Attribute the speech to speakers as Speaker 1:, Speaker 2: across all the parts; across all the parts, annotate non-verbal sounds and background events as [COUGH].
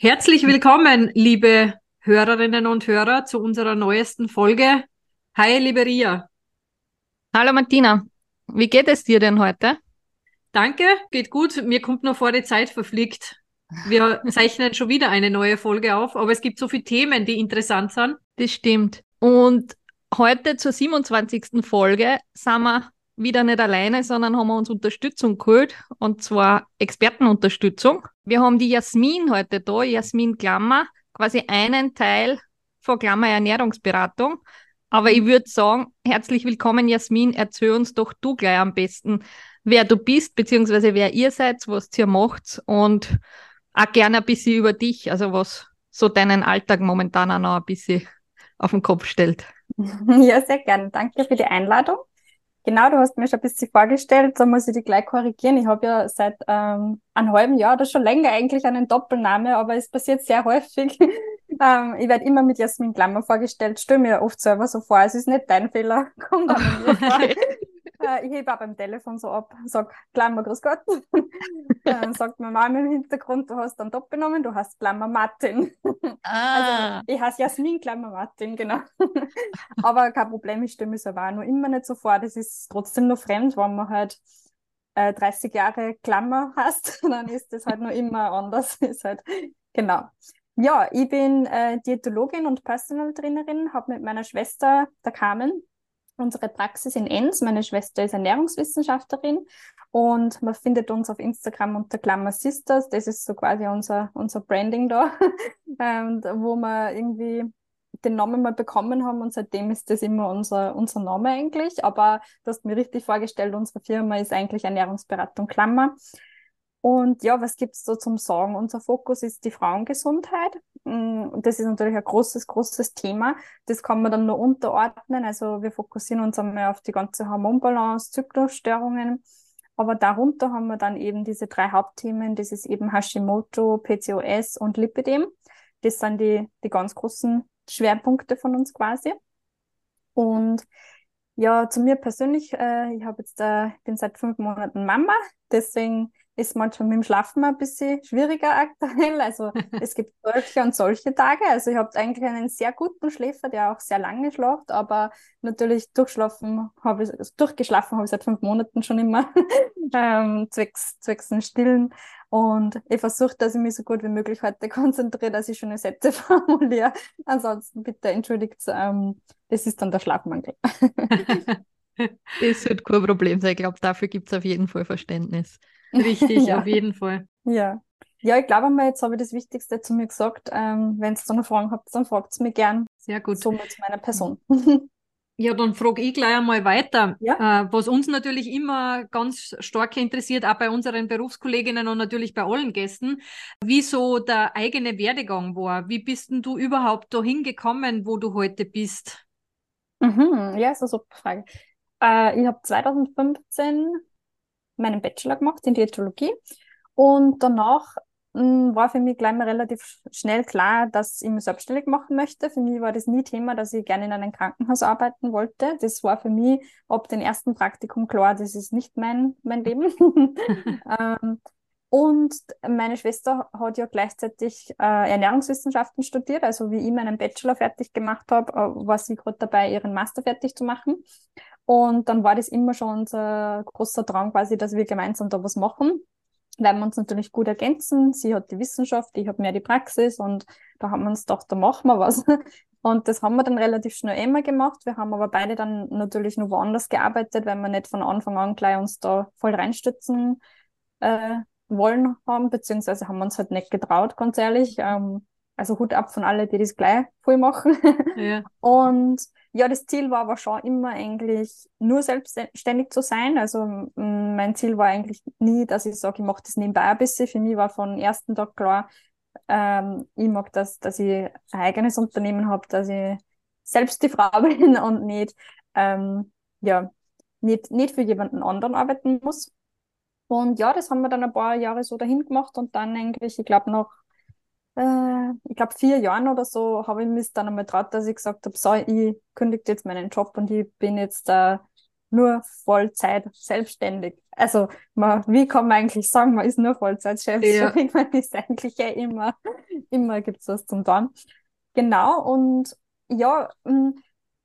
Speaker 1: Herzlich willkommen, liebe Hörerinnen und Hörer, zu unserer neuesten Folge. Hi, liebe Ria.
Speaker 2: Hallo Martina, wie geht es dir denn heute?
Speaker 1: Danke, geht gut. Mir kommt nur vor, die Zeit verfliegt. Wir [LAUGHS] zeichnen schon wieder eine neue Folge auf, aber es gibt so viele Themen, die interessant sind.
Speaker 2: Das stimmt. Und heute zur 27. Folge sind wir wieder nicht alleine, sondern haben wir uns Unterstützung geholt und zwar Expertenunterstützung. Wir haben die Jasmin heute da, Jasmin Klammer, quasi einen Teil von Klammer Ernährungsberatung. Aber ich würde sagen, herzlich willkommen, Jasmin. Erzähl uns doch du gleich am besten, wer du bist, beziehungsweise wer ihr seid, was ihr macht und auch gerne ein bisschen über dich, also was so deinen Alltag momentan auch noch ein bisschen auf den Kopf stellt. [LAUGHS]
Speaker 3: Ja, sehr gerne. Danke für die Einladung. Genau, du hast mir schon ein bisschen vorgestellt, da muss ich dich gleich korrigieren. Ich habe ja seit ähm, einem halben Jahr oder schon länger eigentlich einen Doppelname, aber es passiert sehr häufig. [LAUGHS] ähm, ich werde immer mit Jasmin Klammer vorgestellt, stelle mir oft selber so vor, es ist nicht dein Fehler, [LAUGHS] kommt aber mir [LAUGHS] vor. Äh, ich hebe auch beim Telefon so ab, sag Klammer, grüß Gott. [LAUGHS] Dann sagt meine Mama im Hintergrund, du hast einen Doppelnamen, du hast Klammer Martin.
Speaker 2: Ah.
Speaker 3: Also ich heiße Jasmin Klammer Martin, genau. [LAUGHS] Aber kein Problem, ich stelle mir selber auch noch immer nicht so vor. Das ist trotzdem noch fremd, wenn man halt äh, 30 Jahre Klammer hast, [LAUGHS] dann ist das halt noch immer anders. ist halt, genau. Ja, ich bin äh, Diätologin und Personal Trainerin, habe mit meiner Schwester, der Carmen, unsere Praxis in Enns. Meine Schwester ist Ernährungswissenschaftlerin und man findet uns auf Instagram unter Klammer Sisters. Das ist so quasi unser, unser Branding da, [LAUGHS] und wo wir irgendwie den Namen mal bekommen haben und seitdem ist das immer unser, unser Name eigentlich. Aber du hast mir richtig vorgestellt, unsere Firma ist eigentlich Ernährungsberatung Klammer. Und ja, was gibt's so zum Sagen? Unser Fokus ist die Frauengesundheit. Und das ist natürlich ein großes, großes Thema. Das kann man dann nur unterordnen. Also wir fokussieren uns einmal auf die ganze Hormonbalance, Zyklusstörungen. Aber darunter haben wir dann eben diese drei Hauptthemen. Das ist eben Hashimoto, PCOS und Lipidem. Das sind die, die ganz großen Schwerpunkte von uns quasi. Und ja, zu mir persönlich, äh, ich habe jetzt, äh, bin seit fünf Monaten Mama, deswegen ist manchmal mit dem Schlafen ein bisschen schwieriger aktuell. Also [LAUGHS] es gibt solche und solche Tage. Also ich habe eigentlich einen sehr guten Schläfer, der auch sehr lange schlaft, aber natürlich durchschlafen habe ich, also durchgeschlafen habe ich seit fünf Monaten schon immer, [LAUGHS] ähm, zwecks, zwecks den Stillen. Und ich versuche, dass ich mich so gut wie möglich heute konzentriere, dass ich schöne Sätze [LAUGHS] formuliere. Ansonsten bitte entschuldigt, ähm, das ist dann der Schlafmangel.
Speaker 2: Das wird kein Problem sein. Ich glaube, dafür gibt es auf jeden Fall Verständnis.
Speaker 1: Richtig, [LAUGHS]
Speaker 3: Ja.
Speaker 1: auf jeden Fall.
Speaker 3: Ja. Ja, ich glaube mal, jetzt habe ich das Wichtigste zu mir gesagt. Ähm, Wenn ihr noch Fragen habt, dann fragt es mich gern.
Speaker 1: Sehr gut.
Speaker 3: Somit zu meiner Person. [LAUGHS]
Speaker 1: Ja, dann frage ich gleich einmal weiter.
Speaker 3: Ja.
Speaker 1: Äh, was uns natürlich immer ganz stark interessiert, auch bei unseren Berufskolleginnen und natürlich bei allen Gästen, wie so der eigene Werdegang war. Wie bist denn du überhaupt dahin gekommen, wo du heute bist?
Speaker 3: Mhm, ja, ist eine super Frage. Äh, ich habe 2015 meinen Bachelor gemacht in Diätologie und danach mh, war für mich gleich mal relativ sch- schnell klar, dass ich mich selbstständig machen möchte. Für mich war das nie Thema, dass ich gerne in einem Krankenhaus arbeiten wollte. Das war für mich ab dem ersten Praktikum klar, das ist nicht mein, mein Leben. [LAUGHS] [LAUGHS] ähm, und meine Schwester hat ja gleichzeitig äh, Ernährungswissenschaften studiert, also wie ich meinen Bachelor fertig gemacht habe, äh, war sie gerade dabei, ihren Master fertig zu machen. Und dann war das immer schon unser großer Drang quasi, dass wir gemeinsam da was machen, weil wir uns natürlich gut ergänzen. Sie hat die Wissenschaft, ich habe mehr die Praxis und da haben wir uns gedacht, da machen wir was. [LAUGHS] Und das haben wir dann relativ schnell immer gemacht. Wir haben aber beide dann natürlich noch woanders gearbeitet, weil wir nicht von Anfang an gleich uns da voll reinstützen äh, wollen haben, beziehungsweise haben wir uns halt nicht getraut, ganz ehrlich. Ähm, also Hut ab von allen, die das gleich voll machen.
Speaker 1: Ja. [LAUGHS]
Speaker 3: Und ja, das Ziel war aber schon immer eigentlich nur selbstständig zu sein. Also mein Ziel war eigentlich nie, dass ich sage, ich mache das nebenbei ein bisschen. Für mich war von ersten Tag klar, Ähm, ich mag das, dass ich ein eigenes Unternehmen habe, dass ich selbst die Frau [LAUGHS] bin und nicht, ähm, ja, nicht, nicht für jemanden anderen arbeiten muss. Und ja, das haben wir dann ein paar Jahre so dahin gemacht und dann eigentlich, ich glaube, nach, äh, ich glaube, vier Jahren oder so habe ich mich dann einmal traut, dass ich gesagt habe, so, ich kündige jetzt meinen Job und ich bin jetzt äh, nur Vollzeit selbstständig. Also, man, wie kann man eigentlich sagen, man ist nur Vollzeit selbstständig? Ja. [LAUGHS] Man ist eigentlich ja immer, immer gibt's was zum tun. Genau, und ja, mm,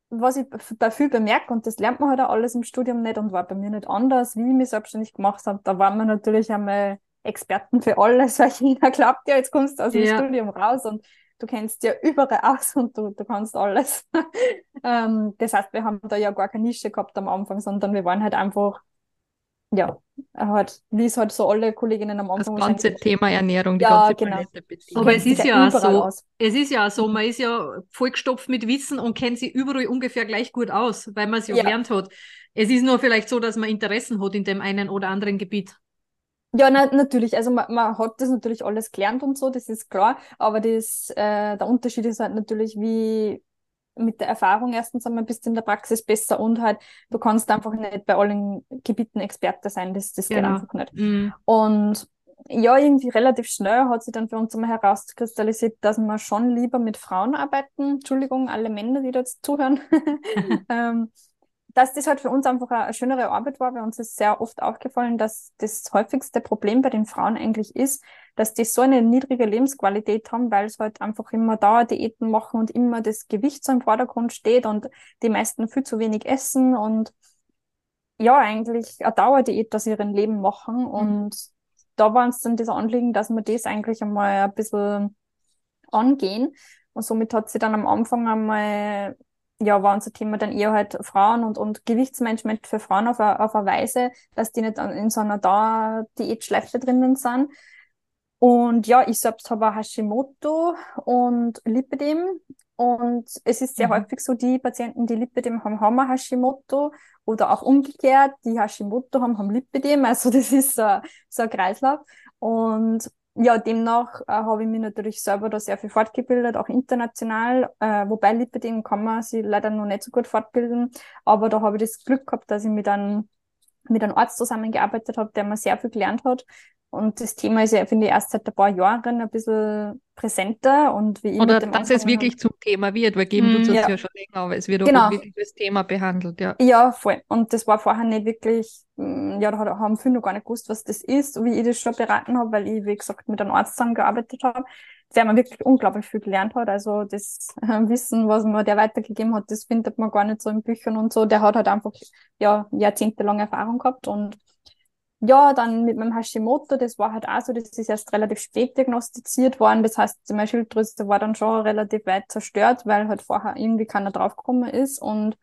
Speaker 3: was ich bei viel bemerke, und das lernt man halt auch alles im Studium nicht und war bei mir nicht anders, wie ich mich selbstständig gemacht habe, da waren wir natürlich einmal Experten für alles, weil jeder glaubt ja, jetzt kommst du aus dem ja. Studium raus und du kennst ja überall aus und du, du kannst alles. [LAUGHS] ähm, das heißt, wir haben da ja gar keine Nische gehabt am Anfang, sondern wir waren halt einfach ja, halt, wie es halt so alle Kolleginnen am Anfang
Speaker 2: Das ganze Thema Ernährung, die
Speaker 1: ja,
Speaker 2: ganze
Speaker 1: genau. Aber es ist ja auch so, aus. es ist ja auch so, man ist ja vollgestopft mit Wissen und kennt sich überall ungefähr gleich gut aus, weil man es ja, ja gelernt hat. Es ist nur vielleicht so, dass man Interessen hat in dem einen oder anderen Gebiet.
Speaker 3: Ja, na, natürlich. Also man, man hat das natürlich alles gelernt und so, das ist klar. Aber das, äh, der Unterschied ist halt natürlich, wie, mit der Erfahrung erstens einmal bist du in der Praxis besser und halt, du kannst einfach nicht bei allen Gebieten Experte sein, das, das geht genau. einfach nicht. Mhm. Und ja, irgendwie relativ schnell hat sich dann für uns immer herauskristallisiert, dass wir schon lieber mit Frauen arbeiten. Entschuldigung, alle Männer, die da jetzt zuhören. [LAUGHS] ähm, dass das halt für uns einfach eine schönere Arbeit war. Bei uns ist sehr oft aufgefallen, dass das häufigste Problem bei den Frauen eigentlich ist, dass die so eine niedrige Lebensqualität haben, weil es halt einfach immer Dauerdiäten machen und immer das Gewicht so im Vordergrund steht und die meisten viel zu wenig essen und ja, eigentlich eine Dauerdiät aus ihrem Leben machen. Mhm. Und da war uns dann das Anliegen, dass wir das eigentlich einmal ein bisschen angehen. Und somit hat sie dann am Anfang einmal ja, war unser Thema dann eher halt Frauen und, und Gewichtsmanagement für Frauen auf eine, auf eine Weise, dass die nicht in so einer Dauer-Diätschleife drinnen sind. Und ja, ich selbst habe Hashimoto und Lipidem. Und es ist sehr mhm. häufig so, die Patienten, die Lipidem haben, haben Hashimoto oder auch umgekehrt, die Hashimoto haben, haben Lipidem. Also das ist so, so ein Kreislauf. Und ja, demnach äh, habe ich mich natürlich selber da sehr viel fortgebildet, auch international, äh, wobei Lipidem kann man sich leider noch nicht so gut fortbilden, aber da habe ich das Glück gehabt, dass ich mit einem, mit einem Arzt zusammengearbeitet habe, der mir sehr viel gelernt hat und das Thema ist ja, finde ich, erst seit ein paar Jahren ein bisschen präsenter und wie ich
Speaker 2: Oder dass es wirklich zum Thema wird, weil geben mm, tut es ja. ja schon länger, aber es wird genau. auch wirklich das Thema behandelt, ja.
Speaker 3: Ja, voll. Und das war vorher nicht wirklich, mm, ja, da haben viele noch gar nicht gewusst, was das ist, wie ich das schon beraten habe, weil ich, wie gesagt, mit einem Arzt zusammengearbeitet habe, der mir wirklich unglaublich viel gelernt hat. Also das [LAUGHS] Wissen, was mir der weitergegeben hat, das findet man gar nicht so in Büchern und so. Der hat halt einfach, ja, jahrzehntelang Erfahrung gehabt und ja, dann mit meinem Hashimoto, das war halt auch so, das ist erst relativ spät diagnostiziert worden. Das heißt, meine Schilddrüse war dann schon relativ weit zerstört, weil halt vorher irgendwie keiner draufgekommen ist. Und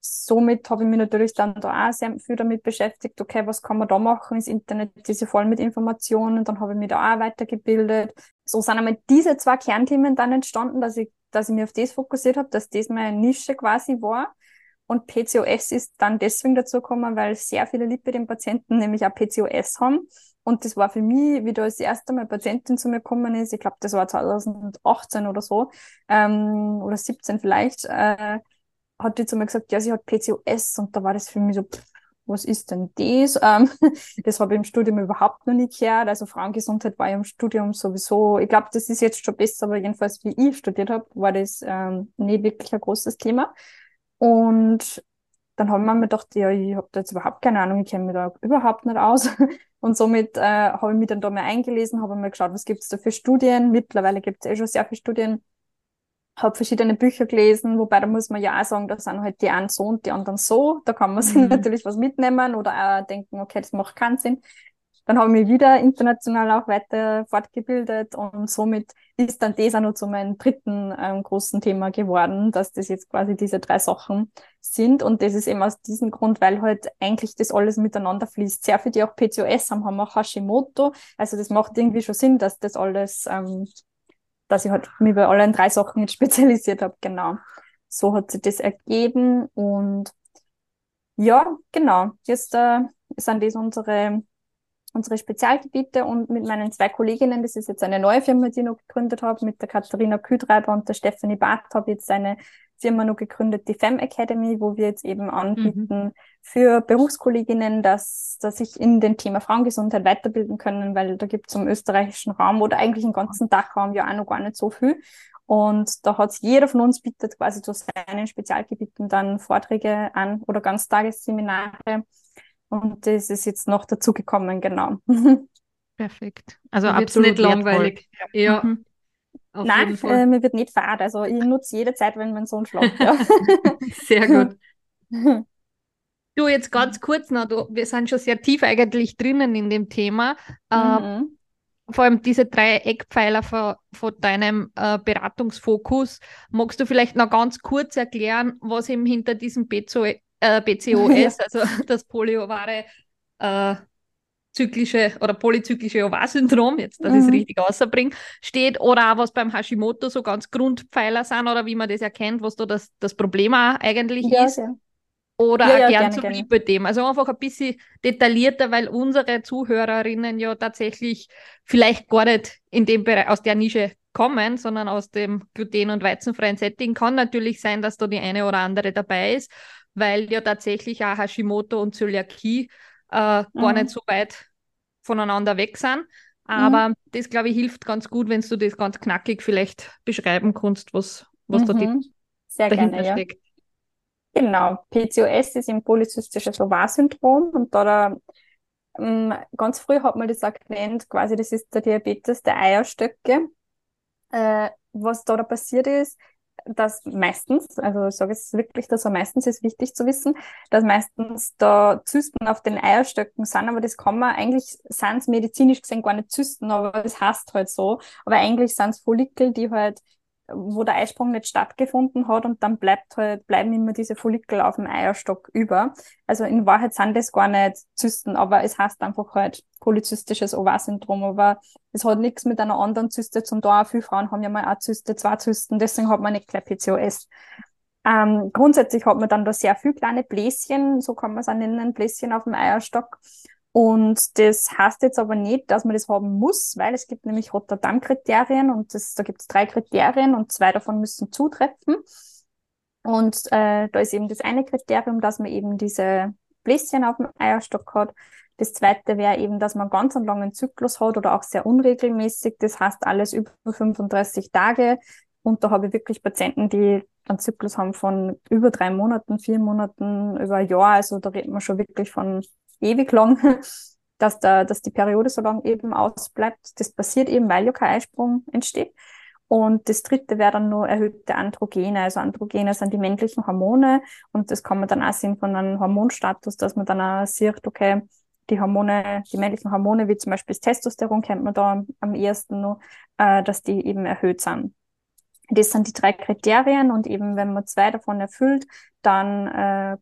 Speaker 3: somit habe ich mich natürlich dann da auch sehr viel damit beschäftigt, okay, was kann man da machen? Das Internet ist ja voll mit Informationen. Dann habe ich mich da auch weitergebildet. So sind einmal diese zwei Kernthemen dann entstanden, dass ich, dass ich mich auf das fokussiert habe, dass das meine Nische quasi war. Und PCOS ist dann deswegen dazu gekommen, weil sehr viele Lipidem-Patienten nämlich auch PCOS haben. Und das war für mich, wie da das erste Mal Patientin zu mir gekommen ist, ich glaube, das war 2018 oder so, ähm, oder 17 vielleicht, äh, hat die zu mir gesagt, ja, sie hat PCOS. Und da war das für mich so, pff, was ist denn das? Ähm, [LAUGHS] das habe ich im Studium überhaupt noch nicht gehört. Also Frauengesundheit war ja im Studium sowieso, ich glaube, das ist jetzt schon besser, aber jedenfalls, wie ich studiert habe, war das ähm, nie wirklich ein großes Thema. Und dann haben wir mir gedacht, ja, ich habe da jetzt überhaupt keine Ahnung, ich kenne mich da überhaupt nicht aus. [LAUGHS] Und somit äh, habe ich mich dann da mal eingelesen, habe mal geschaut, was gibt es da für Studien. Mittlerweile gibt es eh schon sehr viele Studien. Habe verschiedene Bücher gelesen, wobei da muss man ja auch sagen, da sind halt die einen so und die anderen so. Da kann man sich mhm. [LAUGHS] natürlich was mitnehmen oder auch denken, okay, das macht keinen Sinn. Dann habe ich mich wieder international auch weiter fortgebildet und somit ist dann das auch noch zu meinem dritten ähm, großen Thema geworden, dass das jetzt quasi diese drei Sachen sind. Und das ist eben aus diesem Grund, weil halt eigentlich das alles miteinander fließt. Sehr viele, die auch PCOS haben, haben auch Hashimoto. Also das macht irgendwie schon Sinn, dass das alles, ähm, dass ich halt mich bei allen drei Sachen jetzt [LAUGHS] spezialisiert habe. Genau. So hat sich das ergeben. Und ja, genau. Jetzt äh, sind das unsere unsere Spezialgebiete und mit meinen zwei Kolleginnen, das ist jetzt eine neue Firma, die ich noch gegründet habe, mit der Katharina Kühtreiber und der Stephanie Barth habe ich jetzt eine Firma noch gegründet, die Fem Academy, wo wir jetzt eben anbieten mhm. für Berufskolleginnen, dass, dass sich in dem Thema Frauengesundheit weiterbilden können, weil da gibt es im österreichischen Raum oder eigentlich im ganzen Dachraum ja auch noch gar nicht so viel. Und da hat jeder von uns bietet quasi zu seinen Spezialgebieten dann Vorträge an oder Ganztagesseminare. Und das ist jetzt noch dazugekommen, genau.
Speaker 2: Perfekt. Also absolut nicht langweilig.
Speaker 3: Ja. Mhm. Nein, äh, mir wird nicht fad. Also ich nutze jede Zeit, wenn mein Sohn schläft. Ja. [LAUGHS]
Speaker 2: Sehr gut. [LAUGHS] Du, jetzt ganz kurz noch, du, wir sind schon sehr tief eigentlich drinnen in dem Thema. Äh, mhm. Äh, vor allem diese drei Eckpfeiler von, von deinem äh, Beratungsfokus. Magst du vielleicht noch ganz kurz erklären, was eben hinter diesem Äh, [LAUGHS] BCOS, also [LAUGHS] das polyovare äh, zyklische oder polyzyklische Ovar-Syndrom, jetzt, dass mhm. ich es richtig außerbringe, steht oder auch was beim Hashimoto so ganz Grundpfeiler sind oder wie man das erkennt, was da das, das Problem auch eigentlich ja, ist. Ja. Oder ja, auch ja, gern zum Lipödem. Also einfach ein bisschen detaillierter, weil unsere Zuhörerinnen ja tatsächlich vielleicht gar nicht in dem Bereich, aus der Nische kommen, sondern aus dem gluten- und weizenfreien Setting. Kann natürlich sein, dass da die eine oder andere dabei ist, weil ja tatsächlich auch Hashimoto und Zöliakie äh, mhm. gar nicht so weit voneinander weg sind. Aber mhm. das, glaube ich, hilft ganz gut, wenn du das ganz knackig vielleicht beschreiben kannst, was, was mhm. da die,
Speaker 3: Sehr dahinter gerne, steckt. Ja. Genau, PCOS ist ein polyzystisches Ovar-Syndrom und da, da ähm, ganz früh hat man das auch genannt, quasi das ist der Diabetes der Eierstöcke. Äh, was da, da passiert ist, dass meistens, also ich sage es wirklich, dass er meistens ist wichtig zu wissen, dass meistens da Zysten auf den Eierstöcken sind, aber das kann man eigentlich, sind es medizinisch gesehen gar nicht Zysten, aber das heißt halt so. Aber eigentlich sind es Follikel, die halt wo der Eisprung nicht stattgefunden hat und dann bleibt halt, bleiben immer diese Follikel auf dem Eierstock über. Also in Wahrheit sind das gar nicht Zysten, aber es heißt einfach halt polyzystisches Ovar-Syndrom, aber es hat nichts mit einer anderen Zyste zum tun. Viele Frauen haben ja mal eine Zyste, zwei Zysten, deswegen hat man nicht gleich PCOS. Ähm, grundsätzlich hat man dann da sehr viel kleine Bläschen, so kann man es auch nennen, Bläschen auf dem Eierstock. Und das heißt jetzt aber nicht, dass man das haben muss, weil es gibt nämlich Rotterdam-Kriterien und das, da gibt es drei Kriterien und zwei davon müssen zutreffen. Und äh, da ist eben das eine Kriterium, dass man eben diese Bläschen auf dem Eierstock hat. Das zweite wäre eben, dass man ganz einen langen Zyklus hat oder auch sehr unregelmäßig. Das heißt alles über 35 Tage. Und da habe ich wirklich Patienten, die einen Zyklus haben von über drei Monaten, vier Monaten, über ein Jahr. Also da redet man schon wirklich von ewig lang, [LAUGHS] dass, da, dass die Periode so lang eben ausbleibt. Das passiert eben, weil ja kein Eisprung entsteht. Und das dritte wäre dann nur erhöhte Androgene. Also Androgene sind die männlichen Hormone und das kann man dann auch sehen von einem Hormonstatus, dass man dann auch sieht, okay, die Hormone, die männlichen Hormone, wie zum Beispiel das Testosteron, kennt man da am, am ehesten nur, äh, dass die eben erhöht sind. Das sind die drei Kriterien und eben wenn man zwei davon erfüllt, dann äh,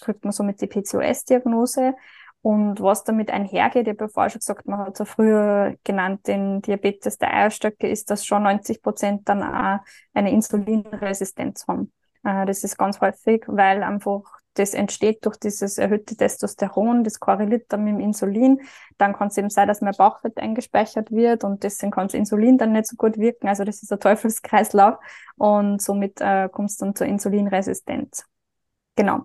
Speaker 3: kriegt man somit die PCOS-Diagnose. Und was damit einhergeht, ich habe ja vorher schon gesagt, man hat ja früher genannt, den Diabetes der Eierstöcke, ist, dass schon 90 Prozent dann auch eine Insulinresistenz haben. Äh, das ist ganz häufig, weil einfach das entsteht durch dieses erhöhte Testosteron, das korreliert dann mit dem Insulin. Dann kann es eben sein, dass mehr Bauchfett eingespeichert wird und deswegen kann das Insulin dann nicht so gut wirken. Also das ist ein Teufelskreislauf und somit äh, kommt es dann zur Insulinresistenz. Genau.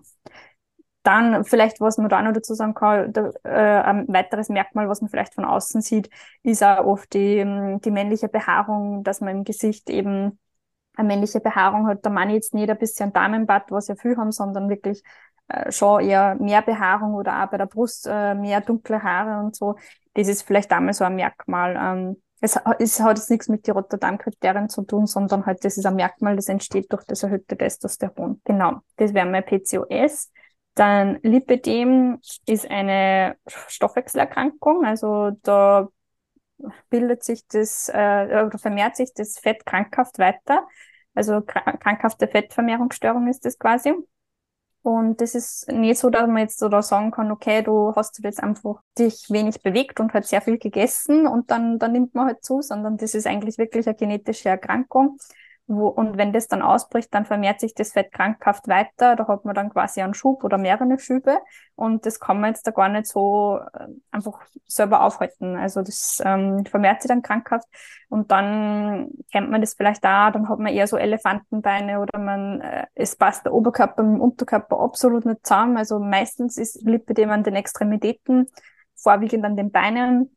Speaker 3: Dann vielleicht, was man da noch dazu sagen kann, da, äh, ein weiteres Merkmal, was man vielleicht von außen sieht, ist auch oft die, die männliche Behaarung, dass man im Gesicht eben eine männliche Behaarung hat. Meine ich jetzt nicht ein bisschen Damenbart, was ja viel haben, sondern wirklich äh, schon eher mehr Behaarung oder auch bei der Brust äh, mehr dunkle Haare und so. Das ist vielleicht einmal so ein Merkmal. Ähm, es, es hat jetzt nichts mit den Rotterdam-Kriterien zu tun, sondern halt, das ist ein Merkmal, das entsteht durch das erhöhte Testosteron. Genau, das wäre mein PCOS. Dann Lipidem ist eine Stoffwechselerkrankung, also da bildet sich das äh, oder vermehrt sich das Fett krankhaft weiter. Also krankhafte Fettvermehrungsstörung ist das quasi. Und das ist nicht so, dass man jetzt so da sagen kann, okay, du hast jetzt einfach dich wenig bewegt und halt sehr viel gegessen und dann, dann nimmt man halt zu, sondern das ist eigentlich wirklich eine genetische Erkrankung. Wo, und wenn das dann ausbricht, dann vermehrt sich das Fett krankhaft weiter. Da hat man dann quasi einen Schub oder mehrere Schübe. Und das kann man jetzt da gar nicht so äh, einfach selber aufhalten. Also das ähm, vermehrt sich dann krankhaft. Und dann kennt man das vielleicht da, dann hat man eher so Elefantenbeine oder man, äh, es passt der Oberkörper mit dem Unterkörper absolut nicht zusammen. Also meistens ist Lipidem an den Extremitäten, vorwiegend an den Beinen,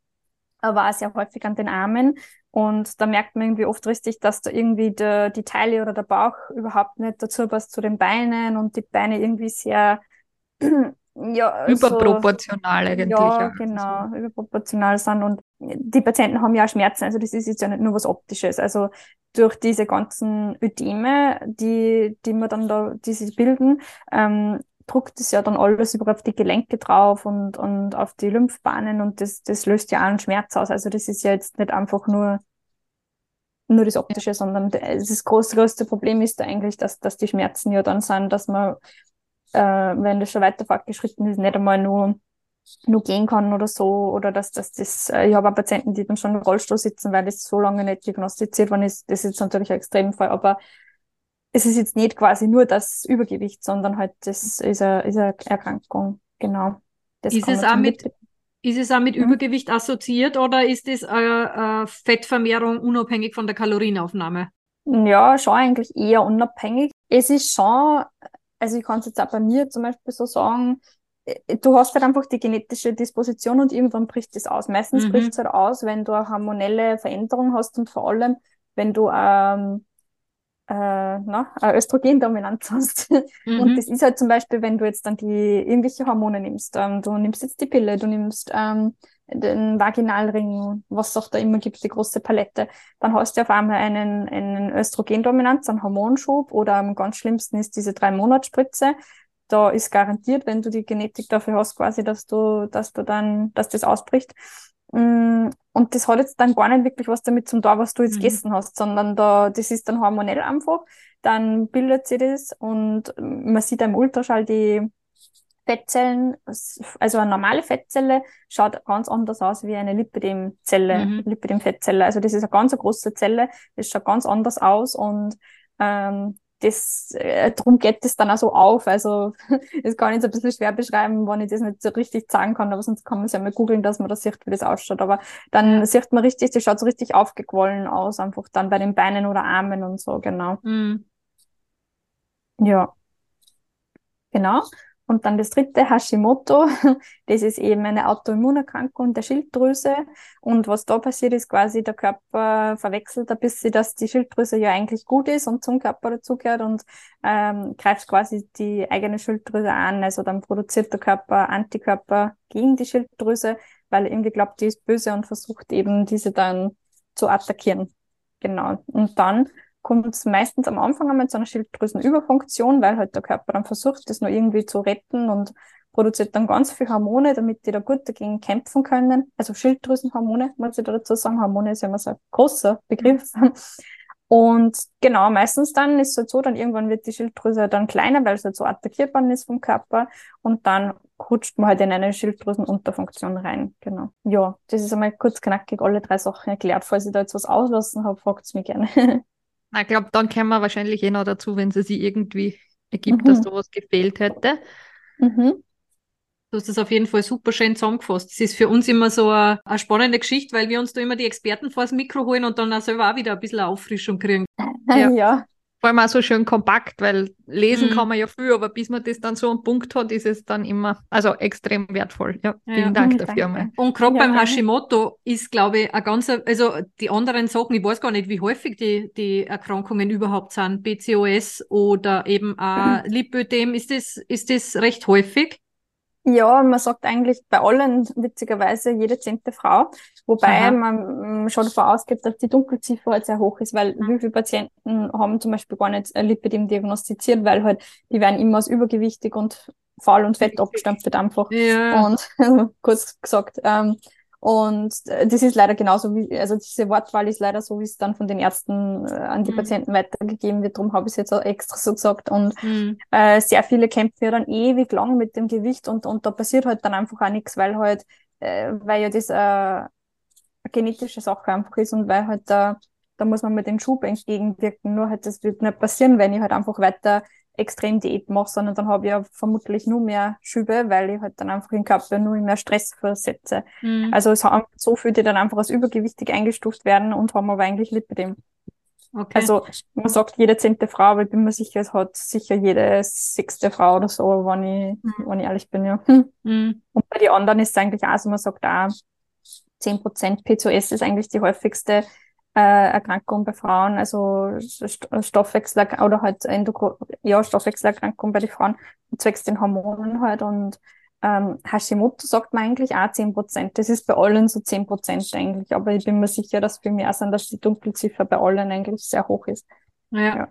Speaker 3: aber auch sehr häufig an den Armen. Und da merkt man irgendwie oft richtig, dass da irgendwie der, die Taille oder der Bauch überhaupt nicht dazu passt zu den Beinen und die Beine irgendwie sehr [CLEARS THROAT]
Speaker 2: ja, überproportional so, eigentlich.
Speaker 3: Ja, genau, überproportional sind. Und die Patienten haben ja auch Schmerzen, also das ist jetzt ja nicht nur was Optisches. Also durch diese ganzen Ödeme, die, die man dann da, die sich bilden, ähm, druckt es ja dann alles über auf die Gelenke drauf und, und auf die Lymphbahnen und das, das löst ja auch einen Schmerz aus. Also das ist ja jetzt nicht einfach nur, nur das Optische, sondern das große, größte Problem ist da eigentlich, dass, dass die Schmerzen ja dann sind, dass man, äh, wenn das schon weiter fortgeschritten ist, nicht einmal nur, nur gehen kann oder so, oder dass, dass das, äh, ich habe auch Patienten, die dann schon im Rollstuhl sitzen, weil das so lange nicht diagnostiziert worden ist. Das ist natürlich ein Extremfall, aber es ist jetzt nicht quasi nur das Übergewicht, sondern halt das ist eine, ist eine Erkrankung. Genau.
Speaker 1: Das ist, es auch mit, ist es auch mit mhm. Übergewicht assoziiert oder ist es eine, Fettvermehrung unabhängig von der Kalorienaufnahme?
Speaker 3: Ja, schon eigentlich eher unabhängig. Es ist schon, also ich kann es jetzt auch bei mir zum Beispiel so sagen, äh, du hast halt einfach die genetische Disposition und irgendwann bricht das aus. Meistens mhm. bricht es halt aus, wenn du eine hormonelle Veränderung hast und vor allem, wenn du ähm, äh, na, eine Östrogendominanz hast. [LAUGHS] Mhm. Und das ist halt zum Beispiel, wenn du jetzt dann die irgendwelche Hormone nimmst, ähm, du nimmst jetzt die Pille, du nimmst ähm, den Vaginalring, was auch da immer gibt, die große Palette, dann hast du auf einmal einen, einen Östrogendominanz, einen Hormonschub oder am ganz schlimmsten ist diese drei Monatsspritze. Da ist garantiert, wenn du die Genetik dafür hast, quasi, dass du, dass du dann, dass das ausbricht. Mm, und das hat jetzt dann gar nicht wirklich was damit zum tun, was du jetzt mhm. gegessen hast, sondern da, das ist dann hormonell einfach. Dann bildet sich das und man sieht am Ultraschall die Fettzellen, also eine normale Fettzelle schaut ganz anders aus wie eine Lipidem-Zelle, mhm. Lipidem-Fettzelle. Also das ist eine ganz große Zelle, das schaut ganz anders aus und ähm, das, äh, darum geht es dann auch so auf. Also, [LAUGHS] das kann ich jetzt ein bisschen schwer beschreiben, wenn ich das nicht so richtig sagen kann, aber sonst kann man es ja mal googeln, dass man das sieht, wie das ausschaut. Aber dann sieht man richtig, das schaut so richtig aufgequollen aus, einfach dann bei den Beinen oder Armen und so, genau. Mhm. Ja. Genau. Und dann das dritte, Hashimoto, [LAUGHS] das ist eben eine Autoimmunerkrankung der Schilddrüse. Und was da passiert ist, quasi der Körper verwechselt ein bisschen, dass die Schilddrüse ja eigentlich gut ist und zum Körper dazugehört und ähm, greift quasi die eigene Schilddrüse an. Also dann produziert der Körper Antikörper gegen die Schilddrüse, weil er irgendwie glaubt, die ist böse und versucht eben diese dann zu attackieren. Genau. Und dann kommt es meistens am Anfang einmal zu einer Schilddrüsenüberfunktion, weil halt der Körper dann versucht, das nur irgendwie zu retten und produziert dann ganz viel Hormone, damit die da gut dagegen kämpfen können. Also Schilddrüsenhormone, muss ich da dazu sagen. Hormone ist ja immer so ein großer Begriff. Und genau, meistens dann ist es halt so, dann irgendwann wird die Schilddrüse dann kleiner, weil es halt so attackiert worden ist vom Körper und dann rutscht man halt in eine Schilddrüsenunterfunktion rein. Genau. Ja, das ist einmal kurz knackig alle drei Sachen erklärt. Falls ich da jetzt was auslassen habe, fragt es mich gerne. [LAUGHS]
Speaker 2: Na, ich glaube, dann kämen wir wahrscheinlich eh noch dazu, wenn es sich irgendwie ergibt, mhm. dass sowas gefehlt hätte. Mhm.
Speaker 1: Du hast das auf jeden Fall super schön zusammengefasst. Das ist für uns immer so eine, eine spannende Geschichte, weil wir uns da immer die Experten vor das Mikro holen und dann auch selber auch wieder ein bisschen Auffrischung kriegen. [LAUGHS]
Speaker 2: Ja. ja vor allem auch so schön kompakt, weil lesen mhm. kann man ja viel, aber bis man das dann so einen Punkt hat, ist es dann immer, also extrem wertvoll. Ja, vielen ja. Dank dafür. Danke.
Speaker 1: Und gerade ja, beim Hashimoto ist, glaube ich, ein ganzer, also die anderen Sachen, ich weiß gar nicht, wie häufig die, die Erkrankungen überhaupt sind, PCOS oder eben auch mhm. Lipödem, ist das, ist das recht häufig?
Speaker 3: Ja, man sagt eigentlich bei allen witzigerweise jede zehnte Frau, wobei Aha. man schon davon ausgeht, dass die Dunkelziffer halt sehr hoch ist, weil mhm. wie viele Patienten haben zum Beispiel gar nicht Lipidem diagnostiziert, weil halt die werden immer als übergewichtig und faul und fett abgestempelt einfach. Ja. Und [LAUGHS] kurz gesagt, ähm, und äh, das ist leider genauso wie, also diese Wortwahl ist leider so, wie es dann von den Ärzten äh, an die mhm. Patienten weitergegeben wird. Darum habe ich es jetzt auch extra so gesagt. Und mhm. äh, sehr viele kämpfen ja dann ewig lang mit dem Gewicht und, und da passiert halt dann einfach auch nichts, weil halt, äh, weil ja das äh, genetische Sache einfach ist und weil halt da da muss man mit den Schub entgegenwirken. Nur halt, das wird nicht passieren, wenn ich halt einfach weiter extrem Diät mache, sondern dann habe ich ja vermutlich nur mehr Schübe, weil ich halt dann einfach den Körper nur mehr Stress versetze. Mhm. Also es haben so viele, die dann einfach als übergewichtig eingestuft werden und haben aber eigentlich Lipidem. Okay. Also man sagt jede zehnte Frau, aber ich bin mir sicher, es hat sicher jede sechste Frau oder so, wenn ich, mhm. wenn ich ehrlich bin, ja. [LAUGHS] Mhm. Und bei den anderen ist es eigentlich auch so, man sagt auch, 10% PCOS ist eigentlich die häufigste äh, Erkrankung bei Frauen, also Stoffwechsel oder halt Endokro ja, Stoffwechselerkrankung bei den Frauen, zwecks den Hormonen halt und ähm, Hashimoto sagt man eigentlich auch 10 Prozent. Das ist bei allen so 10 Prozent eigentlich, aber ich bin mir sicher, dass viel mehr sind, dass die Dunkelziffer bei allen eigentlich sehr hoch ist.
Speaker 2: Ja. ja.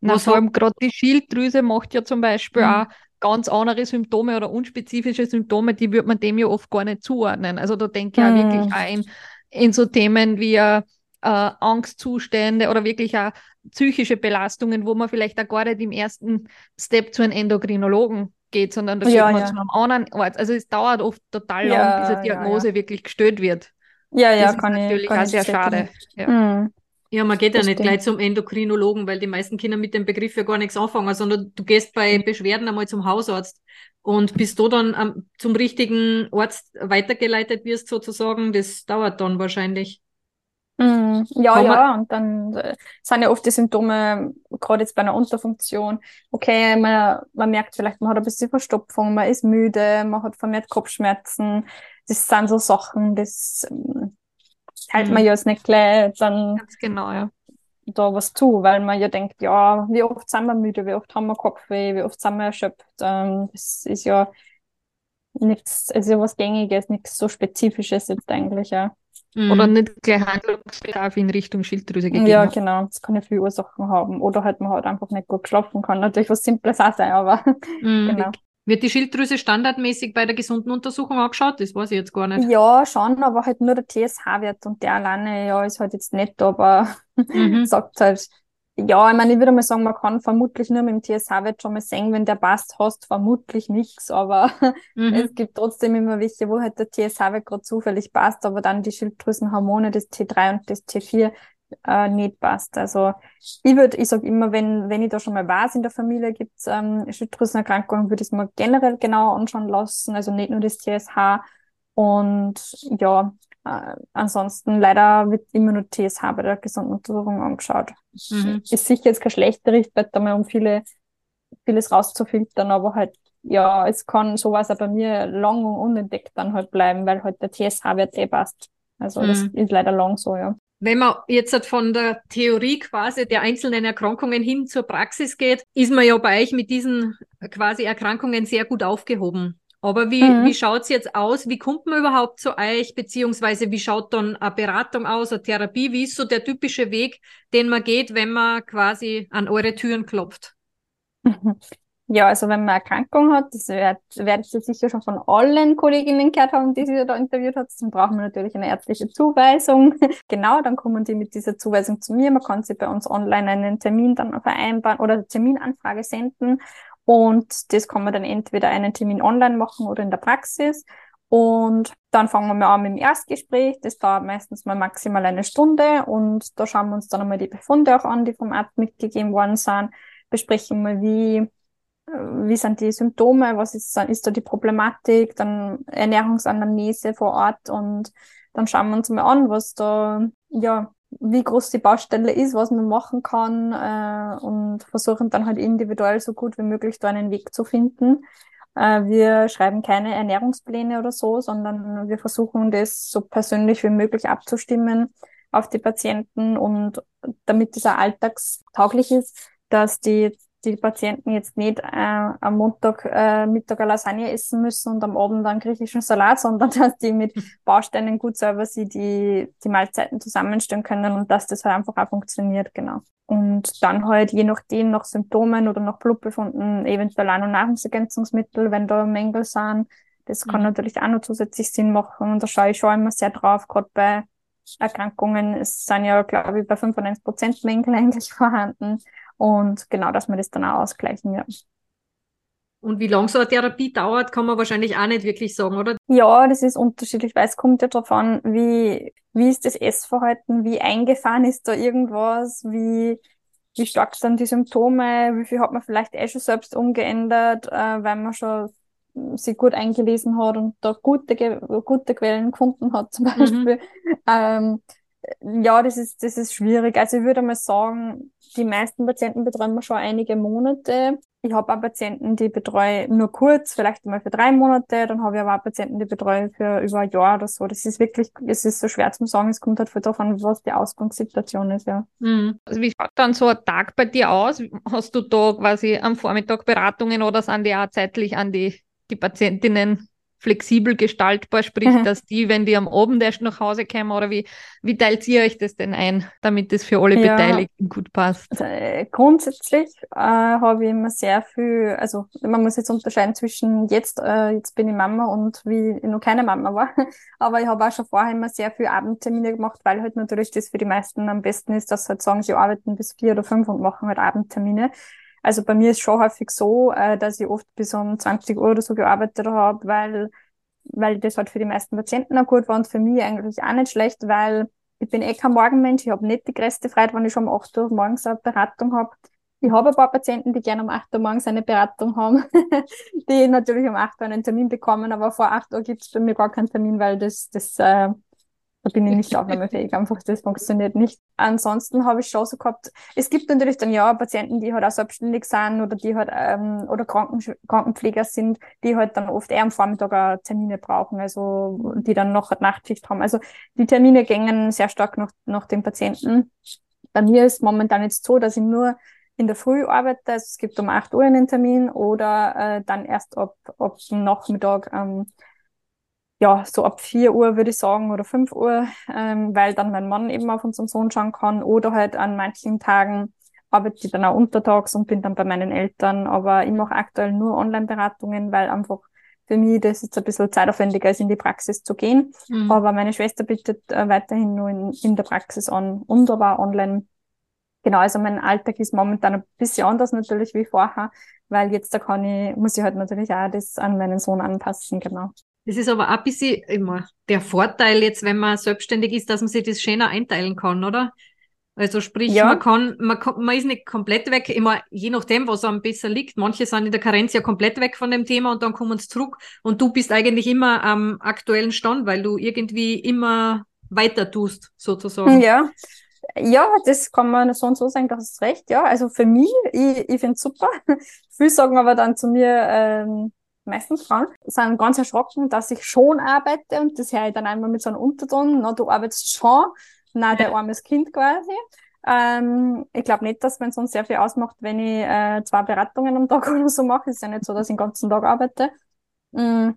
Speaker 2: Na, vor allem gerade die Schilddrüse macht ja zum Beispiel mhm. auch ganz andere Symptome oder unspezifische Symptome, die wird man dem ja oft gar nicht zuordnen. Also da denke ich mhm. auch wirklich ein in so Themen wie äh, Angstzustände oder wirklich auch psychische Belastungen, wo man vielleicht auch gar nicht im ersten Step zu einem Endokrinologen geht, sondern da ja, geht man ja. zu einem anderen Arzt. Also es dauert oft total lang, ja, bis eine Diagnose wirklich gestellt wird.
Speaker 3: Ja, ja,
Speaker 2: das
Speaker 3: kann
Speaker 2: ist natürlich
Speaker 3: kann
Speaker 2: auch sehr schade.
Speaker 1: Ja. Mhm. Ja, man geht ja nicht gleich zum Endokrinologen, weil die meisten Kinder mit dem Begriff ja gar nichts anfangen, sondern du gehst bei Beschwerden einmal zum Hausarzt und bis du dann um, zum richtigen Arzt weitergeleitet wirst, sozusagen, das dauert dann wahrscheinlich.
Speaker 3: Mm, ja, Kann ja, und dann äh, sind ja oft die Symptome, gerade jetzt bei einer Unterfunktion, okay, man, man merkt vielleicht, man hat ein bisschen Verstopfung, man ist müde, man hat vermehrt Kopfschmerzen. Das sind so Sachen, das ähm, hält man mhm. ja jetzt nicht gleich dann
Speaker 2: Ganz genau, ja.
Speaker 3: da was zu, weil man ja denkt, ja, wie oft sind wir müde, wie oft haben wir Kopfweh, wie oft sind wir erschöpft. Ähm, das ist ja nichts, also was Gängiges, nichts so Spezifisches jetzt eigentlich, ja.
Speaker 2: Mhm. Oder nicht gleich Handlungsbedarf in Richtung Schilddrüse
Speaker 3: gegeben Ja, genau. Das kann ja viele Ursachen haben. Oder halt man halt einfach nicht gut geschlafen kann. Natürlich was Simples auch sein, aber mhm. [LAUGHS] genau.
Speaker 1: Wird die Schilddrüse standardmäßig bei der gesunden Untersuchung angeschaut? Das weiß ich jetzt gar nicht.
Speaker 3: Ja, schon, aber halt nur der TSH-Wert und der alleine, ja, ist halt jetzt nicht, aber mhm. [LAUGHS] sagt halt, ja, ich meine, ich würde mal sagen, man kann vermutlich nur mit dem TSH-Wert schon mal sehen, wenn der passt, hast vermutlich nichts, aber [LAUGHS] mhm. es gibt trotzdem immer welche, wo halt der TSH-Wert gerade zufällig passt, aber dann die Schilddrüsenhormone, das T3 und das T4 äh, nicht passt. Also ich würde, ich sage immer, wenn, wenn ich da schon mal weiß, in der Familie gibt's ähm, Schilddrüsenerkrankungen, würde ich es mir generell genau anschauen lassen, also nicht nur das TSH. Und ja, äh, ansonsten leider wird immer nur TSH bei der gesunden Untersuchung angeschaut. Mhm. Ist sicher jetzt kein schlechter Richtwert, einmal um viele, vieles rauszufiltern, aber halt, ja, es kann sowas auch bei mir lang und unentdeckt dann halt bleiben, weil halt der TSH-Wert eh passt. Also mhm. das ist leider lang so, ja.
Speaker 1: Wenn man jetzt halt von der Theorie quasi der einzelnen Erkrankungen hin zur Praxis geht, ist man ja bei euch mit diesen quasi Erkrankungen sehr gut aufgehoben. Aber wie, mhm. wie schaut's jetzt aus? Wie kommt man überhaupt zu euch? Beziehungsweise wie schaut dann eine Beratung aus, eine Therapie? Wie ist so der typische Weg, den man geht, wenn man quasi an eure Türen klopft?
Speaker 3: Ja, also wenn man Erkrankung hat, das werdet, werdet ihr sicher schon von allen Kolleginnen gehört haben, die sie da interviewt hat, dann brauchen wir natürlich eine ärztliche Zuweisung. [LAUGHS] genau, dann kommen die mit dieser Zuweisung zu mir. Man kann sie bei uns online einen Termin dann vereinbaren oder Terminanfrage senden und das kann man dann entweder einen Termin online machen oder in der Praxis. Und dann fangen wir mal an mit dem Erstgespräch. Das dauert meistens mal maximal eine Stunde. Und da schauen wir uns dann einmal die Befunde auch an, die vom Arzt mitgegeben worden sind. Besprechen mal, wie, wie sind die Symptome, was ist, ist da die Problematik, dann Ernährungsanamnese vor Ort und dann schauen wir uns mal an, was da, ja, wie groß die Baustelle ist, was man machen kann äh, und versuchen dann halt individuell so gut wie möglich da einen Weg zu finden. Äh, wir schreiben keine Ernährungspläne oder so, sondern wir versuchen das so persönlich wie möglich abzustimmen auf die Patienten und damit dieser alltagstauglich ist, dass die die Patienten jetzt nicht äh, am Montag äh, Mittag eine Lasagne essen müssen und am Abend einen griechischen Salat, sondern [LAUGHS] dass die mit Bausteinen gut selber sie die, die Mahlzeiten zusammenstellen können und dass das halt einfach auch funktioniert, genau. Und dann halt je nachdem nach Symptomen oder nach Blutbefunden eventuell auch noch Nahrungsergänzungsmittel, wenn da Mängel sind. Das kann mhm. natürlich auch noch zusätzlich Sinn machen und da schaue ich schon immer sehr drauf, gerade bei Erkrankungen. Es sind ja, glaube ich, bei 95 Prozent Mängel [LAUGHS] eigentlich vorhanden. Und genau, dass wir das dann auch ausgleichen, ja.
Speaker 1: Und wie lange so eine Therapie dauert, kann man wahrscheinlich auch nicht wirklich sagen, oder?
Speaker 3: Ja, das ist unterschiedlich, weil es kommt ja darauf an, wie, wie ist das Essverhalten, wie eingefahren ist da irgendwas, wie, wie stark sind die Symptome, wie viel hat man vielleicht eh schon selbst umgeändert, äh, weil man schon sich gut eingelesen hat und da gute, gute Quellen gefunden hat, zum mhm. Beispiel. Mhm. Ähm, ja, das ist, das ist schwierig. Also ich würde mal sagen, die meisten Patienten betreuen wir schon einige Monate. Ich habe auch Patienten, die betreue nur kurz, vielleicht mal für drei Monate. Dann habe ich aber auch Patienten, die betreue für über ein Jahr oder so. Das ist wirklich, es ist so schwer zu sagen. Es kommt halt voll darauf an, was die Ausgangssituation ist, ja.
Speaker 2: Mhm. Also wie schaut dann so ein Tag bei dir aus? Hast du da quasi am Vormittag Beratungen oder sind die auch zeitlich an die, die Patientinnen flexibel gestaltbar, sprich, mhm. dass die, wenn die am Abend erst nach Hause kommen, oder wie, wie teilt ihr euch das denn ein, damit das für alle ja. Beteiligten gut passt?
Speaker 3: Also, äh, grundsätzlich äh, habe ich immer sehr viel, also man muss jetzt unterscheiden zwischen jetzt, äh, jetzt bin ich Mama und wie ich noch keine Mama war, [LAUGHS] aber ich habe auch schon vorher immer sehr viel Abendtermine gemacht, weil halt natürlich das für die meisten am besten ist, dass sie halt sagen, sie arbeiten bis vier oder fünf und machen halt Abendtermine. Also bei mir ist schon häufig so, äh, dass ich oft bis um 20 Uhr oder so gearbeitet habe, weil, weil das halt für die meisten Patienten auch gut war und für mich eigentlich auch nicht schlecht, weil ich bin eh kein Morgenmensch, ich habe nicht die größte Freude, wenn ich schon um 8 Uhr morgens eine Beratung habe. Ich habe ein paar Patienten, die gerne um 8 Uhr morgens eine Beratung haben, [LAUGHS] die natürlich um 8 Uhr einen Termin bekommen, aber vor 8 Uhr gibt es bei mir gar keinen Termin, weil das, das äh, da bin ich nicht aufnahmefähig, einfach das funktioniert nicht. Ansonsten habe ich schon so gehabt, es gibt natürlich dann ja Patienten, die halt auch selbstständig sind oder die halt ähm, oder Kranken, Krankenpfleger sind, die halt dann oft eher am Vormittag auch Termine brauchen, also die dann noch eine Nachtschicht haben. Also die Termine gängen sehr stark nach, nach dem Patienten. Bei mir ist momentan jetzt so, dass ich nur in der Früh arbeite, also es gibt um 8 Uhr einen Termin oder äh, dann erst ab, ab Nachmittag ähm, ja, so ab 4 Uhr würde ich sagen oder 5 Uhr, ähm, weil dann mein Mann eben auf unseren Sohn schauen kann oder halt an manchen Tagen arbeite ich dann auch untertags und bin dann bei meinen Eltern, aber ich mache aktuell nur Online-Beratungen, weil einfach für mich das jetzt ein bisschen zeitaufwendiger ist, in die Praxis zu gehen. Mhm. Aber meine Schwester bietet äh, weiterhin nur in, in der Praxis an und aber online. Genau, also mein Alltag ist momentan ein bisschen anders natürlich wie vorher, weil jetzt da kann ich, muss ich halt natürlich auch das an meinen Sohn anpassen, genau.
Speaker 1: Das ist aber auch ein bisschen immer der Vorteil jetzt, wenn man selbstständig ist, dass man sich das schöner einteilen kann, oder? Also sprich, ja. man kann, man, man ist nicht komplett weg, immer je nachdem, was einem besser liegt. Manche sind in der Karenz ja komplett weg von dem Thema und dann kommen sie zurück und du bist eigentlich immer am aktuellen Stand, weil du irgendwie immer weiter tust, sozusagen.
Speaker 3: Ja. Ja, das kann man so und so sagen, das ist recht, ja. Also für mich, ich, ich finde es super. [LAUGHS] Viele sagen aber dann zu mir, ähm, meistens Frauen, sind ganz erschrocken, dass ich schon arbeite und das höre ich dann einmal mit so einem Unterton, na, du arbeitest schon, na, der armes Kind quasi. Ähm, ich glaube nicht, dass man sonst sehr viel ausmacht, wenn ich äh, zwei Beratungen am Tag [LAUGHS] oder so mache. Es ist ja nicht so, dass ich den ganzen Tag arbeite. Mm.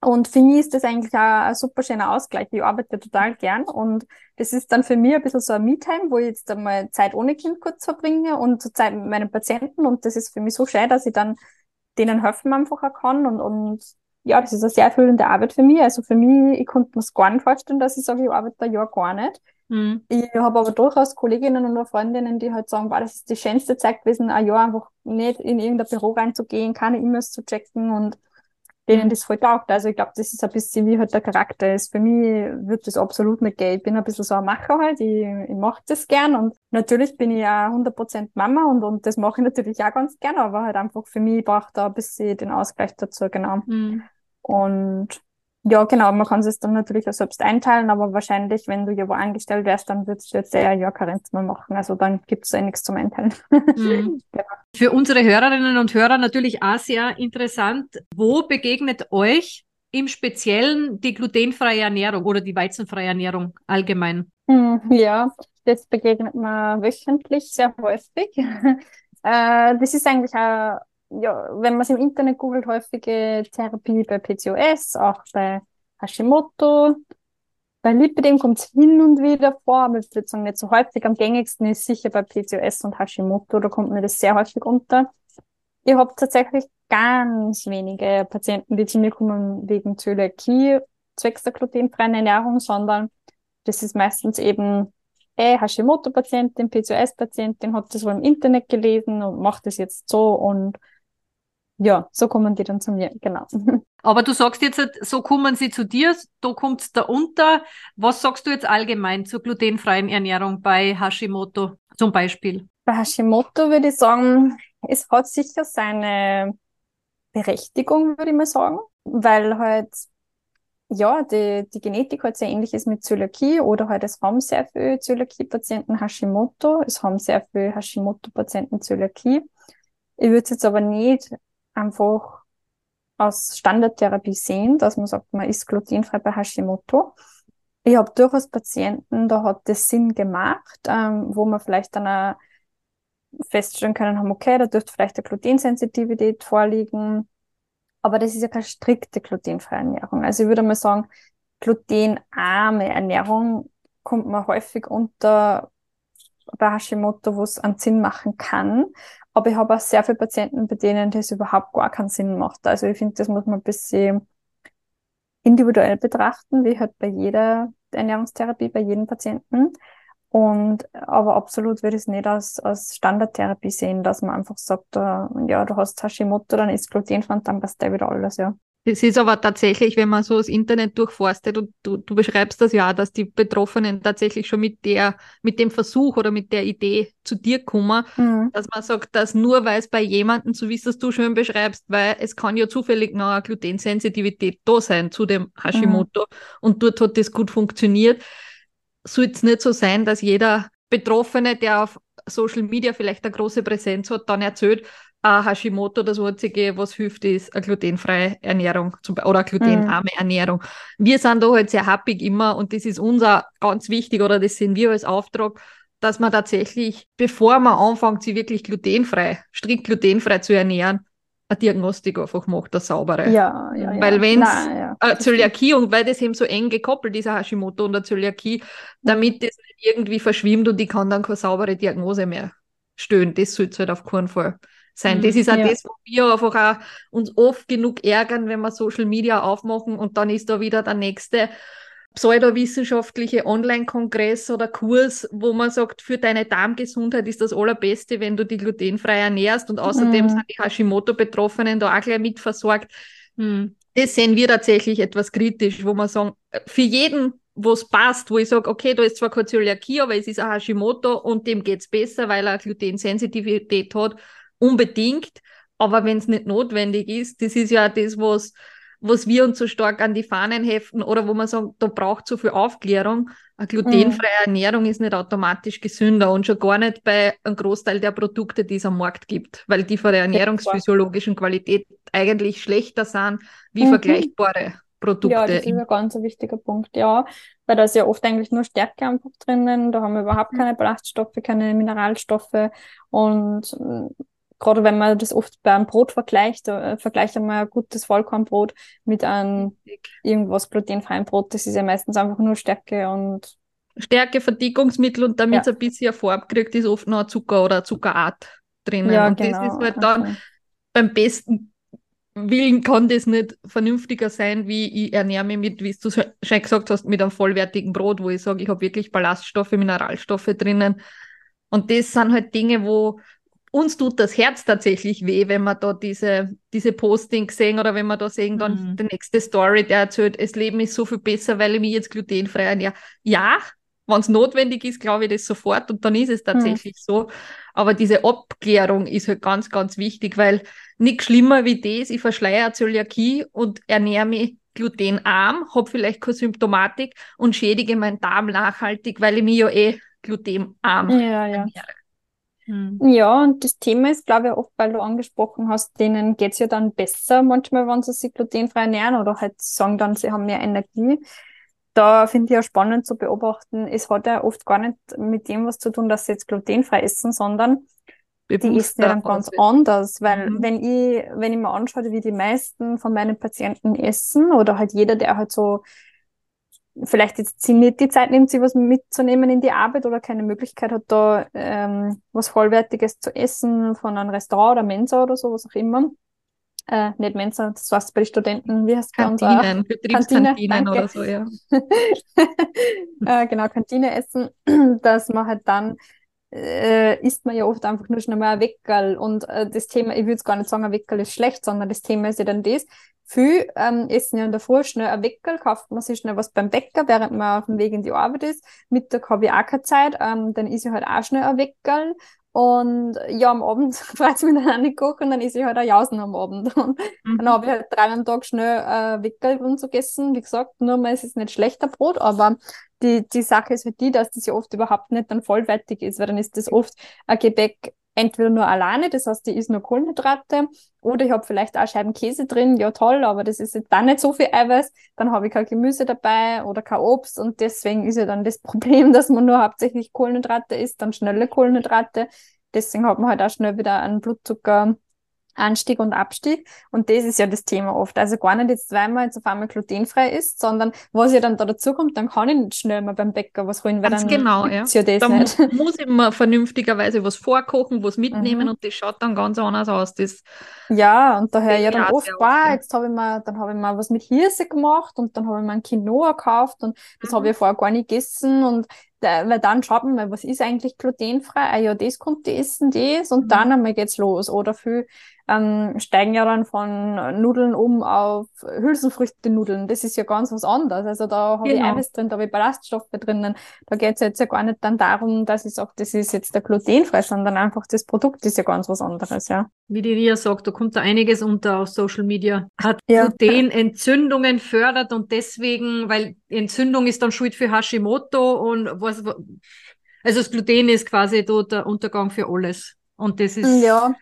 Speaker 3: Und für mich ist das eigentlich auch ein super schöner Ausgleich. Ich arbeite total gern und das ist dann für mich ein bisschen so ein Me-Time, wo ich jetzt einmal Zeit ohne Kind kurz verbringe und Zeit mit meinen Patienten und das ist für mich so schön, dass ich dann denen helfen einfach auch kann und, und ja, das ist eine sehr erfüllende Arbeit für mich. Also für mich, ich konnte mir es gar nicht vorstellen, dass ich sage, ich arbeite da ja gar nicht. Mhm. Ich habe aber durchaus Kolleginnen und Freundinnen, die halt sagen, boah, das ist die schönste Zeit gewesen, ein Jahr einfach nicht in irgendein Büro reinzugehen, keine E-Mails zu checken und denen das voll taugt. Also ich glaube, das ist ein bisschen wie halt der Charakter ist. Für mich wird das absolut nicht gehen. Ich bin ein bisschen so ein Macher halt. Ich, ich mache das gern und natürlich bin ich ja 100% Mama und, und das mache ich natürlich auch ganz gern, aber halt einfach für mich braucht da ein bisschen den Ausgleich dazu, genau. Mhm. Und ja, genau, man kann es dann natürlich auch selbst einteilen, aber wahrscheinlich, wenn du ja wo angestellt wärst, dann würdest du jetzt eher ja Karenz mal machen. Also dann gibt es eh nichts zum Einteilen.
Speaker 1: Mhm. [LAUGHS] genau. Für unsere Hörerinnen und Hörer natürlich auch sehr interessant. Wo begegnet euch im Speziellen die glutenfreie Ernährung oder die weizenfreie Ernährung allgemein?
Speaker 3: Hm, ja, das begegnet man wöchentlich sehr häufig. [LAUGHS] Äh, das ist eigentlich auch ja, wenn man es im Internet googelt, häufige Therapie bei PCOS, auch bei Hashimoto. Bei Lipidem kommt es hin und wieder vor, aber ich würde sagen nicht so häufig. Am gängigsten ist sicher bei PCOS und Hashimoto, da kommt mir das sehr häufig unter. Ich habe tatsächlich ganz wenige Patienten, die zu mir kommen wegen Zöliakie, zwecks der glutenfreien Ernährung, sondern das ist meistens eben eh Hashimoto-Patientin, PCOS-Patientin, hat das wohl im Internet gelesen und macht das jetzt so und ja, so kommen die dann zu mir, genau. [LAUGHS]
Speaker 1: Aber du sagst jetzt, so kommen sie zu dir, da kommt es da unter. Was sagst du jetzt allgemein zur glutenfreien Ernährung bei Hashimoto zum Beispiel?
Speaker 3: Bei Hashimoto würde ich sagen, es hat sicher seine Berechtigung, würde ich mal sagen, weil halt, ja, die, die Genetik halt sehr ähnlich ist mit Zöliakie oder halt es haben sehr viele Zöliakie-Patienten Hashimoto, es haben sehr viele Hashimoto-Patienten Zöliakie. Ich würde es jetzt aber nicht einfach als Standardtherapie sehen, dass man sagt, man ist glutenfrei bei Hashimoto. Ich habe durchaus Patienten, da hat das Sinn gemacht, ähm, wo man vielleicht dann auch feststellen können haben, okay, da dürfte vielleicht eine Glutensensitivität vorliegen, aber das ist ja keine strikte glutenfreie Ernährung. Also ich würde mal sagen, glutenarme Ernährung kommt man häufig unter bei Hashimoto, wo es einen Sinn machen kann. Aber ich habe auch sehr viele Patienten, bei denen das überhaupt gar keinen Sinn macht. Also ich finde, das muss man ein bisschen individuell betrachten, wie halt bei jeder Ernährungstherapie, bei jedem Patienten. Und aber absolut würde ich es nicht als, als Standardtherapie sehen, dass man einfach sagt, äh, ja, du hast Hashimoto, dann ist glutenfrei und dann passt der wieder alles, ja.
Speaker 2: Das ist aber tatsächlich, wenn man so das Internet durchforstet und du, du beschreibst das ja, dass die Betroffenen tatsächlich schon mit der, mit dem Versuch oder mit der Idee zu dir kommen, mhm. dass man sagt, dass nur weil es bei jemandem, so wie es du schön beschreibst, weil es kann ja zufällig noch eine Glutensensitivität da sein zu dem Hashimoto mhm. und dort hat das gut funktioniert, soll es nicht so sein, dass jeder Betroffene, der auf Social Media vielleicht eine große Präsenz hat, dann erzählt, ah, Hashimoto, das Einzige, was hilft, ist eine glutenfreie Ernährung zum, oder eine glutenarme mhm. Ernährung. Wir sind da halt sehr happy immer und das ist unser ganz wichtig oder das sehen wir als Auftrag, dass man tatsächlich, bevor man anfängt, sie wirklich glutenfrei, strikt glutenfrei zu ernähren, eine Diagnostik einfach macht, eine saubere.
Speaker 3: Ja, ja, ja.
Speaker 2: Weil wenn es Zöliakie und weil das eben so eng gekoppelt ist, Hashimoto und der Zöliakie, damit das nicht irgendwie verschwimmt und ich kann dann keine saubere Diagnose mehr stellen. Das sollte halt auf keinen Fall sein. Das mhm, ist auch ja. das, wo wir einfach auch uns oft genug ärgern, wenn wir Social Media aufmachen und dann ist da wieder der nächste pseudowissenschaftliche Online-Kongress oder Kurs, wo man sagt, für deine Darmgesundheit ist das Allerbeste, wenn du die glutenfrei ernährst und außerdem mhm. sind die Hashimoto-Betroffenen da auch gleich mitversorgt. Mhm. Das sehen wir tatsächlich etwas kritisch, wo man sagen, für jeden, wo es passt, wo ich sage, okay, da ist zwar keine Zöliakie, aber es ist ein Hashimoto und dem geht es besser, weil er Glutensensitivität hat, unbedingt. Aber wenn es nicht notwendig ist, das ist ja das, was was wir uns so stark an die Fahnen heften oder wo man sagt, da braucht so viel Aufklärung. Eine glutenfreie mhm. Ernährung ist nicht automatisch gesünder und schon gar nicht bei einem Großteil der Produkte, die es am Markt gibt, weil die von der ernährungsphysiologischen Qualität eigentlich schlechter sind wie mhm. vergleichbare Produkte.
Speaker 3: Ja, das ist ein ganz wichtiger Punkt, ja, weil da ist ja oft eigentlich nur Stärke einfach drinnen, da haben wir überhaupt keine Ballaststoffe, keine Mineralstoffe und gerade wenn man das oft beim Brot vergleicht, äh, vergleicht einmal ein gutes Vollkornbrot mit einem irgendwas glutenfreien Brot, das ist ja meistens einfach nur Stärke und
Speaker 2: Stärke, Verdickungsmittel und damit es ja. ein bisschen Farbe kriegt, ist oft noch Zucker oder Zuckerart drinnen. Ja, und genau. das ist halt dann okay. beim besten Willen kann das nicht vernünftiger sein, wie ich ernähre mich mit, wie du schon gesagt hast, mit einem vollwertigen Brot, wo ich sage, ich habe wirklich Ballaststoffe, Mineralstoffe drinnen. Und das sind halt Dinge, wo uns tut das Herz tatsächlich weh, wenn wir da diese, diese Postings sehen oder wenn wir da sehen, dann mhm. die nächste Story, der erzählt, das Leben ist so viel besser, weil ich mich jetzt glutenfrei ernähre. Ja, wenn es notwendig ist, glaube ich das sofort und dann ist es tatsächlich mhm. so. Aber diese Abklärung ist halt ganz, ganz wichtig, weil nichts schlimmer wie das, ich verschleiere Zöliakie und ernähre mich glutenarm, habe vielleicht keine Symptomatik und schädige meinen Darm nachhaltig, weil ich mich ja eh glutenarm
Speaker 3: ja, ja. Mhm. Ja, und das Thema ist, glaube ich, oft, weil du angesprochen hast, denen geht es ja dann besser manchmal, wenn sie sich glutenfrei ernähren oder halt sagen dann, sie haben mehr Energie. Da finde ich ja spannend zu beobachten, es hat ja oft gar nicht mit dem was zu tun, dass sie jetzt glutenfrei essen, sondern Bewusster die essen ja dann ganz anders, weil mhm. wenn ich, wenn ich mir anschaue, wie die meisten von meinen Patienten essen oder halt jeder, der halt so vielleicht jetzt sie nicht die Zeit nimmt, sie was mitzunehmen in die Arbeit oder keine Möglichkeit hat, da ähm, was Vollwertiges zu essen von einem Restaurant oder Mensa oder so, was auch immer. Äh, nicht Mensa, das war's bei den Studenten, wie heißt
Speaker 2: es bei uns? Betriebskantinen oder so, ja. [LAUGHS]
Speaker 3: äh, genau, Kantine essen, [CLEARS THROAT] dass man halt dann äh, isst man ja oft einfach nur schnell mal ein Weckerl. Und äh, das Thema, ich würde jetzt gar nicht sagen, ein Weckerl ist schlecht, sondern das Thema ist ja dann das, viel ähm, essen ja in der Früh schnell ein Weckerl, kauft man sich schnell was beim Bäcker, während man auf dem Weg in die Arbeit ist. Mittag habe ich auch keine Zeit, ähm, dann ist ich halt auch schnell ein Weckerl. Und ja, am Abend [LAUGHS] freut es mich dann auch nicht kochen und dann esse ich halt auch Jausen am Abend. [LAUGHS] Und mhm. dann habe ich halt drei am Tag schnell äh, Weckerl und so gegessen. Wie gesagt, nur mal, es ist nicht schlechter Brot, aber die, die Sache ist halt die, dass das ja oft überhaupt nicht dann vollwertig ist, weil dann ist das oft ein Gebäck entweder nur alleine, das heißt, die ist nur Kohlenhydrate, oder ich habe vielleicht auch Scheiben Käse drin, ja toll, aber das ist dann nicht so viel Eiweiß, dann habe ich kein Gemüse dabei oder kein Obst und deswegen ist ja dann das [LAUGHS] Problem, dass man nur hauptsächlich Kohlenhydrate isst, dann schnelle Kohlenhydrate. Deswegen hat man halt auch schnell wieder einen Blutzucker Anstieg und Abstieg. Und das ist ja das Thema oft. Also gar nicht jetzt zweimal jetzt auf einmal glutenfrei ist, sondern was ja dann da dazu kommt, dann kann ich nicht schnell mal beim Bäcker was holen, weil
Speaker 2: Ganz
Speaker 3: dann
Speaker 2: genau, ja.
Speaker 3: ja das
Speaker 2: da
Speaker 3: nicht.
Speaker 2: muss ich mir vernünftigerweise was vorkochen, was mitnehmen mhm. und das schaut dann ganz anders aus. Das
Speaker 3: ja, und daher ja dann oft, wow, jetzt habe ich mal, dann habe ich mal was mit Hirse gemacht und dann habe ich mal ein Quinoa gekauft und das mhm. habe ich vorher gar nicht gegessen und weil dann schaut man mal, was ist eigentlich glutenfrei? Ah ja, das kommt die essen, das und mhm. dann einmal geht's los. Oder viel ähm, steigen ja dann von Nudeln um auf Hülsenfrüchte-Nudeln. Das ist ja ganz was anderes. Also da habe genau. ich Eiweiß drin, da habe ich Ballaststoffe drinnen. Da geht's jetzt ja gar nicht dann darum, dass ich sage, das ist jetzt der glutenfrei, sondern einfach das Produkt ist ja ganz was anderes, ja.
Speaker 1: Wie die Ria sagt, da kommt da einiges unter auf Social Media. Hat ja. Gluten Entzündungen fördert und deswegen, weil Entzündung ist dann schuld für Hashimoto und was, also das Gluten ist quasi dort der Untergang für alles. Und das ist.
Speaker 3: Ja.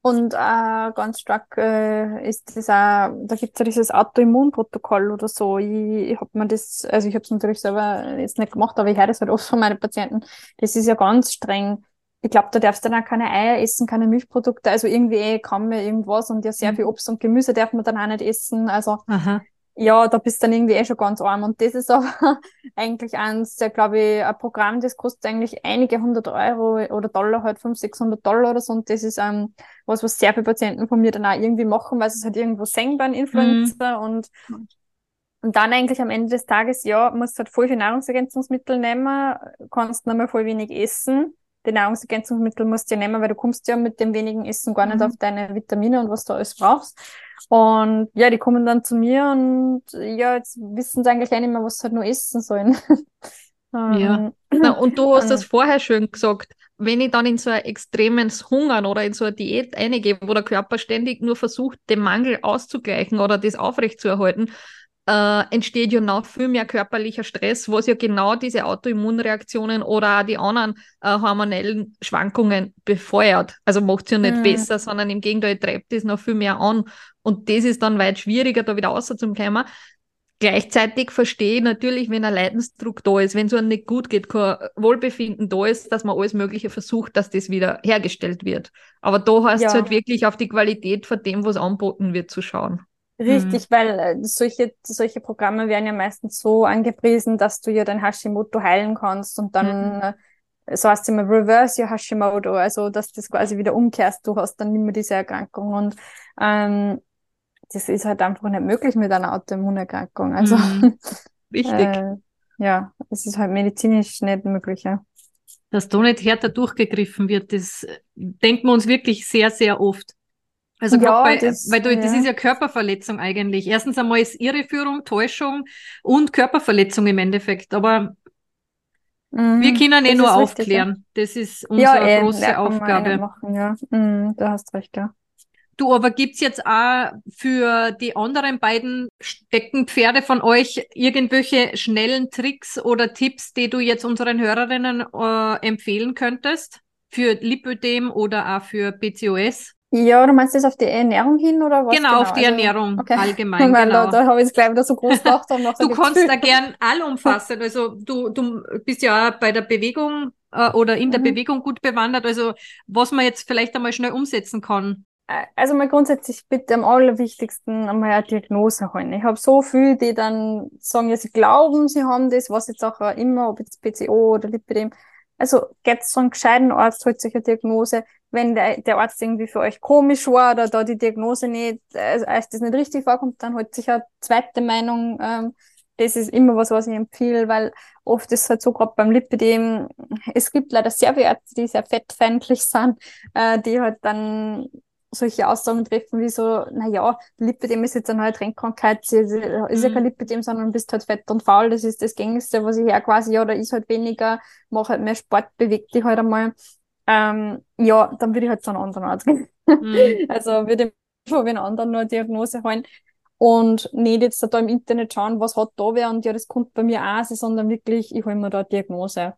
Speaker 3: Und äh, ganz stark äh, ist das auch, da gibt es ja dieses Autoimmunprotokoll oder so. Ich, ich habe mir das, also ich habe es natürlich selber jetzt nicht gemacht, aber ich höre das halt oft von meinen Patienten. Das ist ja ganz streng. Ich glaube, da darfst du dann auch keine Eier essen, keine Milchprodukte, also irgendwie kann man irgendwas und ja sehr mhm. viel Obst und Gemüse darf man dann auch nicht essen. Also Aha ja, da bist du dann irgendwie eh schon ganz arm. Und das ist aber [LAUGHS] eigentlich eins, der, glaube ich, ein Programm, das kostet eigentlich einige hundert Euro oder Dollar, halt 500, 600 Dollar oder so. Und das ist ähm, was, was sehr viele Patienten von mir dann auch irgendwie machen, weil sie es halt irgendwo sehen beim Influencer. Mhm. Und, und dann eigentlich am Ende des Tages, ja, musst du halt voll viel Nahrungsergänzungsmittel nehmen, kannst nochmal voll wenig essen. Die Nahrungsergänzungsmittel musst du ja nehmen, weil du kommst ja mit dem wenigen Essen gar nicht mhm. auf deine Vitamine und was du alles brauchst. Und ja, die kommen dann zu mir und ja, jetzt wissen sie eigentlich nicht mehr, was sie halt nur essen sollen. [LAUGHS]
Speaker 2: ja. Na, und du hast das vorher schön gesagt. Wenn ich dann in so ein extremes Hungern oder in so eine Diät eingehe, wo der Körper ständig nur versucht, den Mangel auszugleichen oder das aufrechtzuerhalten, äh, entsteht ja noch viel mehr körperlicher Stress, was ja genau diese Autoimmunreaktionen oder auch die anderen äh, hormonellen Schwankungen befeuert. Also macht es ja nicht mhm. besser, sondern im Gegenteil treibt es noch viel mehr an. Und das ist dann weit schwieriger, da wieder rauszukommen. Gleichzeitig verstehe ich natürlich, wenn ein Leidensdruck da ist, wenn es einem nicht gut geht, kein Wohlbefinden da ist, dass man alles Mögliche versucht, dass das wieder hergestellt wird. Aber da heißt es ja. halt wirklich auf die Qualität von dem, was anboten wird, zu schauen.
Speaker 3: Richtig, mhm. weil äh, solche, solche Programme werden ja meistens so angepriesen, dass du ja dein Hashimoto heilen kannst und dann, mhm. Äh, so heißt es immer, reverse your Hashimoto, also dass das quasi wieder umkehrst, du hast dann nicht mehr diese Erkrankung und ähm, das ist halt einfach nicht möglich mit einer Autoimmunerkrankung. Also mhm. [LAUGHS]
Speaker 2: Wichtig.
Speaker 3: äh, ja, es ist halt medizinisch nicht möglich, ja.
Speaker 1: Dass da nicht härter durchgegriffen wird, das denken wir uns wirklich sehr, sehr oft. Also ja, bei, das, weil du, ja. das ist ja Körperverletzung eigentlich. Erstens einmal ist Irreführung, Täuschung und Körperverletzung im Endeffekt. Aber mhm, wir können eh nur aufklären. Richtig, ja. Das ist unsere ja, große ja, Aufgabe.
Speaker 3: Machen, ja. Mhm, du hast recht, ja.
Speaker 1: Du, aber gibt's jetzt auch für die anderen beiden Steckenpferde von euch irgendwelche schnellen Tricks oder Tipps, die du jetzt unseren Hörerinnen äh, empfehlen könntest? Für Lipödem oder auch für PCOS?
Speaker 3: Ja, du meinst das auf die Ernährung hin oder was?
Speaker 1: Genau, genau? auf die also, Ernährung okay. allgemein. [LAUGHS] Weil
Speaker 3: genau. Da, da habe ich es gleich wieder so groß gedacht.
Speaker 1: du kannst da gern [LAUGHS] allumfassend, also du, du bist ja auch bei der Bewegung äh, oder in der mhm. Bewegung gut bewandert, also was man jetzt vielleicht einmal schnell umsetzen kann.
Speaker 3: Also mal grundsätzlich bitte am allerwichtigsten einmal eine Diagnose holen. Ich habe so viele, die dann sagen, ja, sie glauben, sie haben das, was jetzt auch immer, ob jetzt PCO oder Lipidem. Also geht zu einem gescheiten Arzt, holt sich eine Diagnose wenn der, der Arzt irgendwie für euch komisch war oder da die Diagnose nicht, also als das nicht richtig vorkommt, dann holt sich eine zweite Meinung ähm, das ist immer was, was ich empfehle, weil oft ist es halt so, gerade beim Lipidem, es gibt leider sehr viele Ärzte, die sehr fettfeindlich sind, äh, die halt dann solche Aussagen treffen wie so, naja, Lipidem ist jetzt eine neue Trinkkrankheit, sie ist, ist ja kein mhm. Lipidem, sondern du bist halt fett und faul, das ist das Gängigste, was ich her quasi, ja, da ist halt weniger, mach halt mehr Sport, beweg dich halt einmal. Ähm, ja, dann würde ich halt zu einem anderen Arzt gehen. Mhm. [LAUGHS] Also würde ich von einem anderen nur eine Diagnose holen und nicht jetzt da im Internet schauen, was hat da wer und ja, das kommt bei mir auch, sondern wirklich, ich hole mir da eine Diagnose.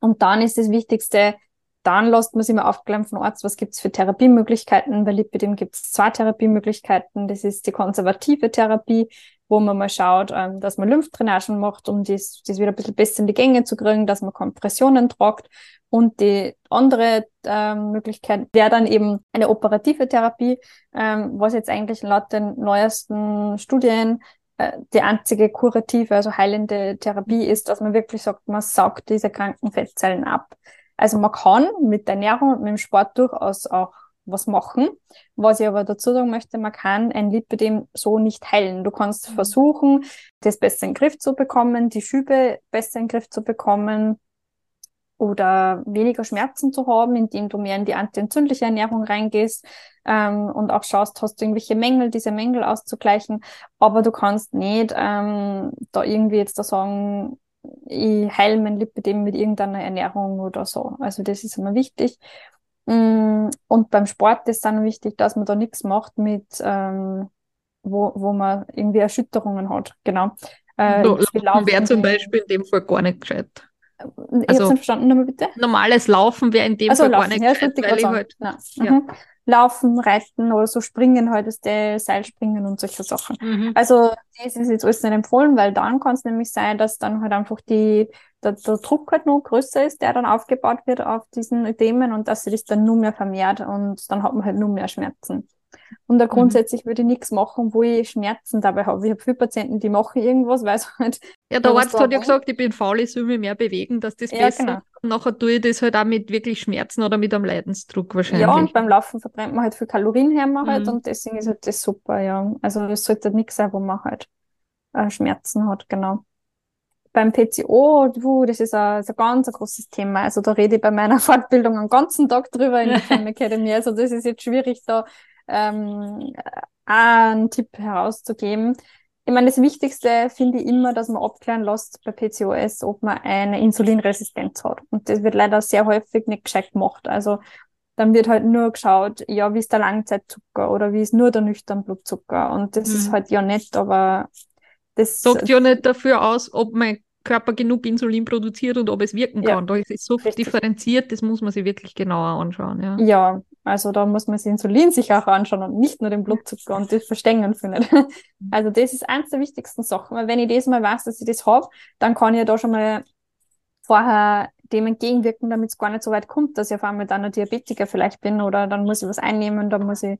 Speaker 3: Und dann ist das Wichtigste, dann lässt man sich mal aufklären von Arzt, was gibt's für Therapiemöglichkeiten. Bei Lipidem gibt's zwei Therapiemöglichkeiten. Das ist die konservative Therapie, wo man mal schaut, ähm, dass man Lymphdrainagen macht, um das, das wieder ein bisschen besser in die Gänge zu kriegen, dass man Kompressionen tragt. Und die andere ähm, Möglichkeit wäre dann eben eine operative Therapie, ähm, was jetzt eigentlich laut den neuesten Studien äh, die einzige kurative, also heilende Therapie ist, dass man wirklich sagt, man saugt diese kranken Fettzellen ab. Also man kann mit der Ernährung und mit dem Sport durchaus auch was machen. Was ich aber dazu sagen möchte, man kann ein Lipidem so nicht heilen. Du kannst mhm. versuchen, das besser in den Griff zu bekommen, die Schübe besser in den Griff zu bekommen oder weniger Schmerzen zu haben, indem du mehr in die antientzündliche Ernährung reingehst ähm, und auch schaust, hast du irgendwelche Mängel, diese Mängel auszugleichen. Aber du kannst nicht ähm, da irgendwie jetzt da sagen, ich heile mein Lipidem mit irgendeiner Ernährung oder so. Also das ist immer wichtig. Mm, und beim Sport ist dann wichtig, dass man da nichts macht mit, ähm, wo, wo man irgendwie Erschütterungen hat. Genau.
Speaker 2: Äh, so, wäre zum Beispiel in dem Fall gar nicht gescheit.
Speaker 3: Ich also, habe nicht verstanden, nochmal bitte.
Speaker 2: Normales Laufen wäre in dem also, Fall
Speaker 3: Laufen,
Speaker 2: gar nicht
Speaker 3: ja, weil ich halt, ja. Mhm. Laufen, Reiten oder so Springen halt, ist der Seilspringen und solche Sachen. Mhm. Also das ist jetzt alles nicht empfohlen, weil dann kann es nämlich sein, dass dann halt einfach die, der, der Druck halt noch größer ist, der dann aufgebaut wird auf diesen Themen und dass sich das dann nur mehr vermehrt und dann hat man halt nur mehr Schmerzen. Und da mhm. grundsätzlich mhm. würde ich nichts machen, wo ich Schmerzen dabei habe. Ich habe viele Patienten, die machen irgendwas, weil es halt.
Speaker 2: Ja, der Arzt hat ja gesagt, ich bin faul, ich soll mich mehr bewegen, dass das ja, besser genau. Und nachher tue ich das halt auch mit wirklich Schmerzen oder mit einem Leidensdruck wahrscheinlich.
Speaker 3: Ja, und beim Laufen verbrennt man halt viel Kalorien her halt mhm. halt und deswegen ist halt das super, ja. Also es sollte halt nichts sein, wo man halt äh, Schmerzen hat, genau. Beim PCO, du, das ist ein, ist ein ganz ein großes Thema. Also da rede ich bei meiner [LAUGHS] Fortbildung einen ganzen Tag drüber in der [LAUGHS] Academy. Also das ist jetzt schwierig, da ähm, einen Tipp herauszugeben. Ich meine, das Wichtigste finde ich immer, dass man abklären lässt bei PCOS, ob man eine Insulinresistenz hat. Und das wird leider sehr häufig nicht gescheit gemacht. Also dann wird halt nur geschaut, ja, wie ist der Langzeitzucker oder wie ist nur der nüchtern Blutzucker. Und das mhm. ist halt ja nett, aber das
Speaker 2: sagt ja nicht dafür aus, ob mein Körper genug Insulin produziert und ob es wirken ja, kann. Da ist es so richtig. differenziert, das muss man sich wirklich genauer anschauen. Ja.
Speaker 3: ja, also da muss man das Insulin sich auch anschauen und nicht nur den Blutzucker und das Verstängen findet. Also das ist eins der wichtigsten Sachen. Weil wenn ich das mal weiß, dass ich das habe, dann kann ich ja da schon mal vorher dem entgegenwirken, damit es gar nicht so weit kommt, dass ich auf einmal dann ein Diabetiker vielleicht bin oder dann muss ich was einnehmen, dann muss ich,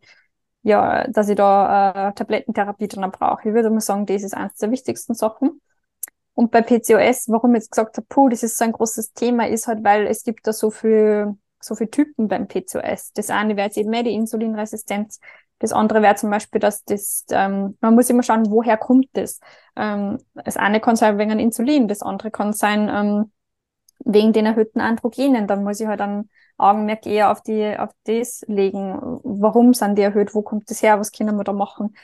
Speaker 3: ja, dass ich da äh, Tablettentherapie dann brauche. Ich würde mal sagen, das ist eins der wichtigsten Sachen. Und bei PCOS, warum ich jetzt gesagt habe, puh, das ist so ein großes Thema, ist halt, weil es gibt da so viel so viele Typen beim PCOS. Das eine wäre jetzt eben mehr die Insulinresistenz. Das andere wäre zum Beispiel, dass das, ähm, man muss immer schauen, woher kommt das. Ähm, das eine kann sein wegen Insulin, das andere kann sein ähm, wegen den erhöhten Androgenen. Dann muss ich halt ein Augenmerk eher auf die, auf das legen. Warum sind die erhöht? Wo kommt das her? Was können wir da machen?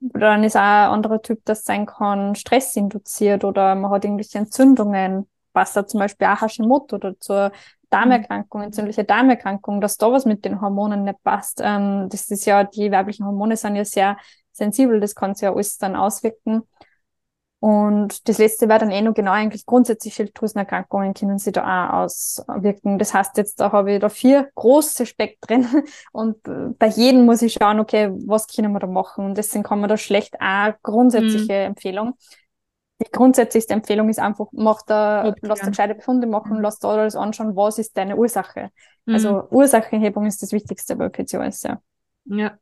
Speaker 3: Oder dann ist auch ein anderer Typ, das sein kann, Stress induziert oder man hat irgendwelche Entzündungen, was da zum Beispiel auch Hashimoto oder zur Darmerkrankung, entzündliche Darmerkrankung, dass da was mit den Hormonen nicht passt. Ähm, das ist ja, die weiblichen Hormone sind ja sehr sensibel, das kann sich ja alles dann auswirken. Und das letzte wäre dann eh noch genau eigentlich grundsätzlich Schilddrüsenerkrankungen können sie da auch auswirken. Das heißt jetzt, da habe ich da vier große Spektren [LAUGHS] und bei jedem muss ich schauen, okay, was können wir da machen? Und deswegen kann man da schlecht auch grundsätzliche mhm. Empfehlung die grundsätzlichste Empfehlung ist einfach, mach da, okay. lass da gescheite Befunde machen, mhm. lass da alles anschauen, was ist deine Ursache. Mhm. Also Ursachenhebung ist das Wichtigste bei PCOS, ja.
Speaker 1: Ja.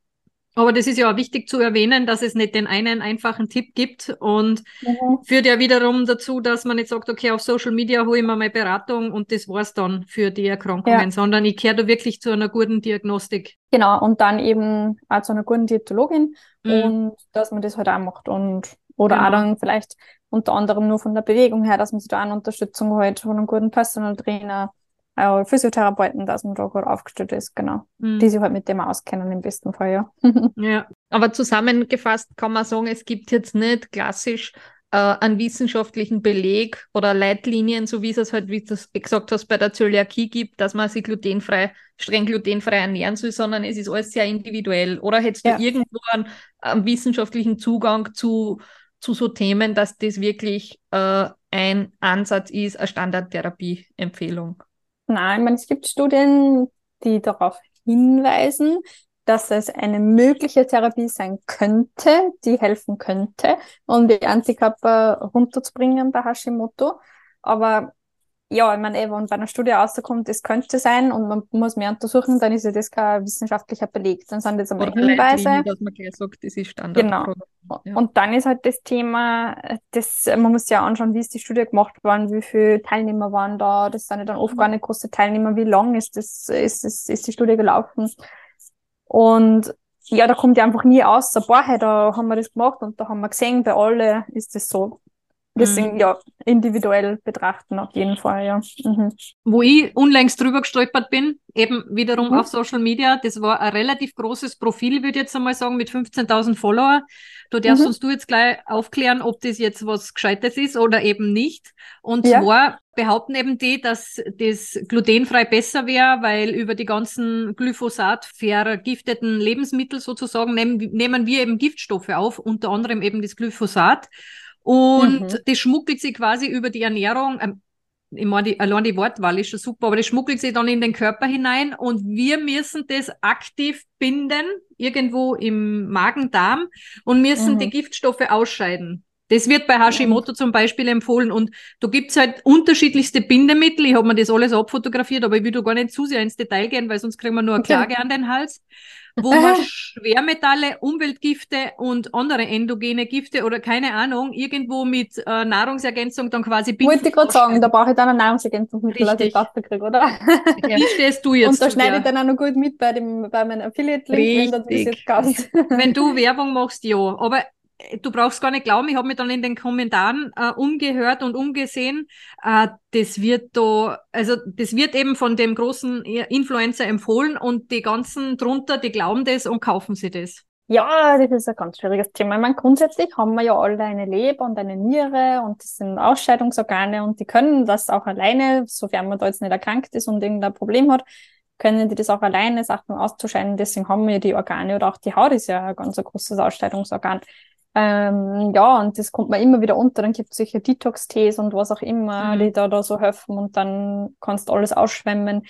Speaker 1: Aber das ist ja auch wichtig zu erwähnen, dass es nicht den einen einfachen Tipp gibt und mhm. führt ja wiederum dazu, dass man nicht sagt, okay, auf Social Media hole ich mir meine Beratung und das war's dann für die Erkrankungen, ja. sondern ich kehre da wirklich zu einer guten Diagnostik.
Speaker 3: Genau, und dann eben auch zu einer guten Diätologin mhm. und dass man das halt auch macht und Oder
Speaker 1: Genau.
Speaker 3: auch dann vielleicht unter anderem nur von der Bewegung her, dass man sich da eine Unterstützung holt von einem guten Personal Trainer, äh, Physiotherapeuten, dass man da gut aufgestellt ist, genau.
Speaker 1: Mhm.
Speaker 3: Die sich halt mit dem auskennen im besten Fall, ja. [LAUGHS]
Speaker 1: Ja,
Speaker 2: Aber zusammengefasst kann man sagen, es gibt jetzt nicht klassisch äh, einen wissenschaftlichen Beleg oder Leitlinien, so wie es es halt, wie du es gesagt hast, bei der Zöliakie gibt, dass man sich glutenfrei, streng glutenfrei ernähren soll, sondern es ist alles sehr individuell. Oder hättest
Speaker 3: Ja.
Speaker 2: du irgendwo einen, einen wissenschaftlichen Zugang zu, zu so Themen, dass das wirklich äh, ein Ansatz ist, eine Standardtherapie-Empfehlung?
Speaker 3: Nein, ich meine, es gibt Studien, die darauf hinweisen, dass es eine mögliche Therapie sein könnte, die helfen könnte, um die Antikörper runterzubringen bei Hashimoto. Aber ja, ich meine, eh, wenn bei einer Studie rauskommt, es könnte sein und man muss mehr untersuchen, dann ist ja das kein wissenschaftlicher Beleg. Dann sind das einmal
Speaker 2: Oder
Speaker 3: Hinweise.
Speaker 2: Dass man gleich sagt, das ist Standard.
Speaker 3: Genau.
Speaker 2: Ja.
Speaker 3: Und dann ist halt das Thema, das, man muss ja anschauen, wie ist die Studie gemacht worden, wie viele Teilnehmer waren da, das sind ja dann oft gar nicht große Teilnehmer, wie lang ist das, ist das, ist die Studie gelaufen. Und ja, da kommt ja einfach nie aus, boah, hey, da haben wir das gemacht und da haben wir gesehen, bei alle ist das so. Deswegen, ja, individuell betrachten auf jeden Fall, ja. Mhm.
Speaker 1: wo ich unlängst drüber gestolpert bin, eben wiederum
Speaker 3: Mhm.
Speaker 1: auf Social Media, das war ein relativ großes Profil, würde ich jetzt einmal sagen, mit 15.000 Follower. Du darfst
Speaker 3: Mhm.
Speaker 1: uns du jetzt gleich aufklären, ob das jetzt was Gescheites ist oder eben nicht. Und
Speaker 3: Ja.
Speaker 1: zwar behaupten eben die, dass das glutenfrei besser wäre, weil über die ganzen Glyphosat vergifteten Lebensmittel sozusagen nehmen, nehmen wir eben Giftstoffe auf, unter anderem eben das Glyphosat. Und
Speaker 3: Mhm.
Speaker 1: das schmuggelt sich quasi über die Ernährung, ähm, ich meine, die, allein die Wortwahl ist schon super, aber das schmuggelt sich dann in den Körper hinein und wir müssen das aktiv binden, irgendwo im Magen-Darm und müssen
Speaker 3: Mhm.
Speaker 1: die Giftstoffe ausscheiden. Das wird bei Hashimoto zum Beispiel empfohlen und da gibt's halt unterschiedlichste Bindemittel. Ich habe mir das alles abfotografiert, aber ich will da gar nicht zu sehr ins Detail gehen, weil sonst kriegen wir nur eine
Speaker 3: Okay.
Speaker 1: Klage an den Hals. Wo man Schwermetalle, Umweltgifte und andere endogene Gifte oder keine Ahnung, irgendwo mit äh, Nahrungsergänzung dann quasi binden.
Speaker 3: Wollte ich gerade sagen, da brauche ich dann ein Nahrungsergänzungsmittel, dass ich das kriege, oder?
Speaker 1: Wie stehst du jetzt
Speaker 3: Und da schneide ich dann auch noch gut mit bei dem, bei meinem Affiliate-Link, wenn du das jetzt kaufst.
Speaker 1: Wenn du [LAUGHS] Werbung machst, ja. Aber du brauchst gar nicht glauben, ich habe mich dann in den Kommentaren äh, umgehört und umgesehen. Äh, das wird da, also das wird eben von dem großen Influencer empfohlen und die ganzen drunter, die glauben das und kaufen sie das.
Speaker 3: Ja, das ist ein ganz schwieriges Thema. Ich meine, grundsätzlich haben wir ja alle eine Leber und eine Niere und das sind Ausscheidungsorgane und die können das auch alleine, sofern man da jetzt nicht erkrankt ist und irgendein Problem hat, können die das auch alleine, Sachen auszuscheiden. Deswegen haben wir die Organe oder auch die Haut ist ja ein ganz großes Ausscheidungsorgan. Ähm, ja, und das kommt man immer wieder unter. Dann gibt es solche Detox-Tees und was auch immer,
Speaker 1: Mhm.
Speaker 3: die da, da so helfen und dann kannst du alles ausschwemmen.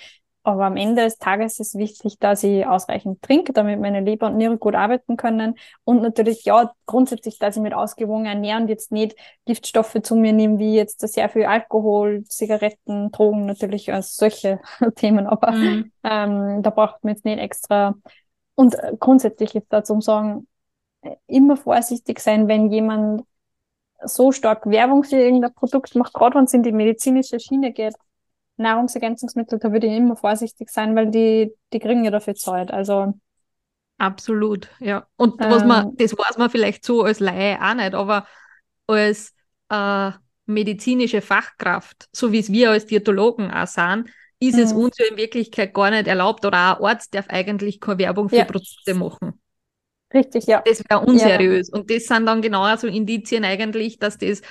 Speaker 3: Aber am Ende des Tages ist wichtig, dass ich ausreichend trinke, damit meine Leber und Niere gut arbeiten können. Und natürlich, ja, grundsätzlich, dass ich mit ausgewogen ernähren und jetzt nicht Giftstoffe zu mir nehme, wie jetzt sehr viel Alkohol, Zigaretten, Drogen, natürlich also solche [LAUGHS] Themen. Aber
Speaker 1: Mhm.
Speaker 3: ähm, da braucht man jetzt nicht extra. Und äh, grundsätzlich ist da zum Sagen, immer vorsichtig sein, wenn jemand so stark Werbung für irgendein Produkt macht, gerade wenn es in die medizinische Schiene geht. Nahrungsergänzungsmittel, da würde ich immer vorsichtig sein, weil die, die kriegen ja dafür Zeit. Also,
Speaker 2: Absolut, ja. Und was man,
Speaker 3: Ähm.
Speaker 2: das weiß man vielleicht so als Laie auch nicht, aber als äh, medizinische Fachkraft, so wie es wir als Diätologen auch sind, ist es
Speaker 3: Mhm.
Speaker 2: uns ja in Wirklichkeit gar nicht erlaubt oder auch ein Arzt darf eigentlich keine Werbung für
Speaker 3: Ja.
Speaker 2: Produkte machen.
Speaker 3: Richtig, ja.
Speaker 2: Das wäre unseriös. Und das sind dann genau so Indizien eigentlich, dass das,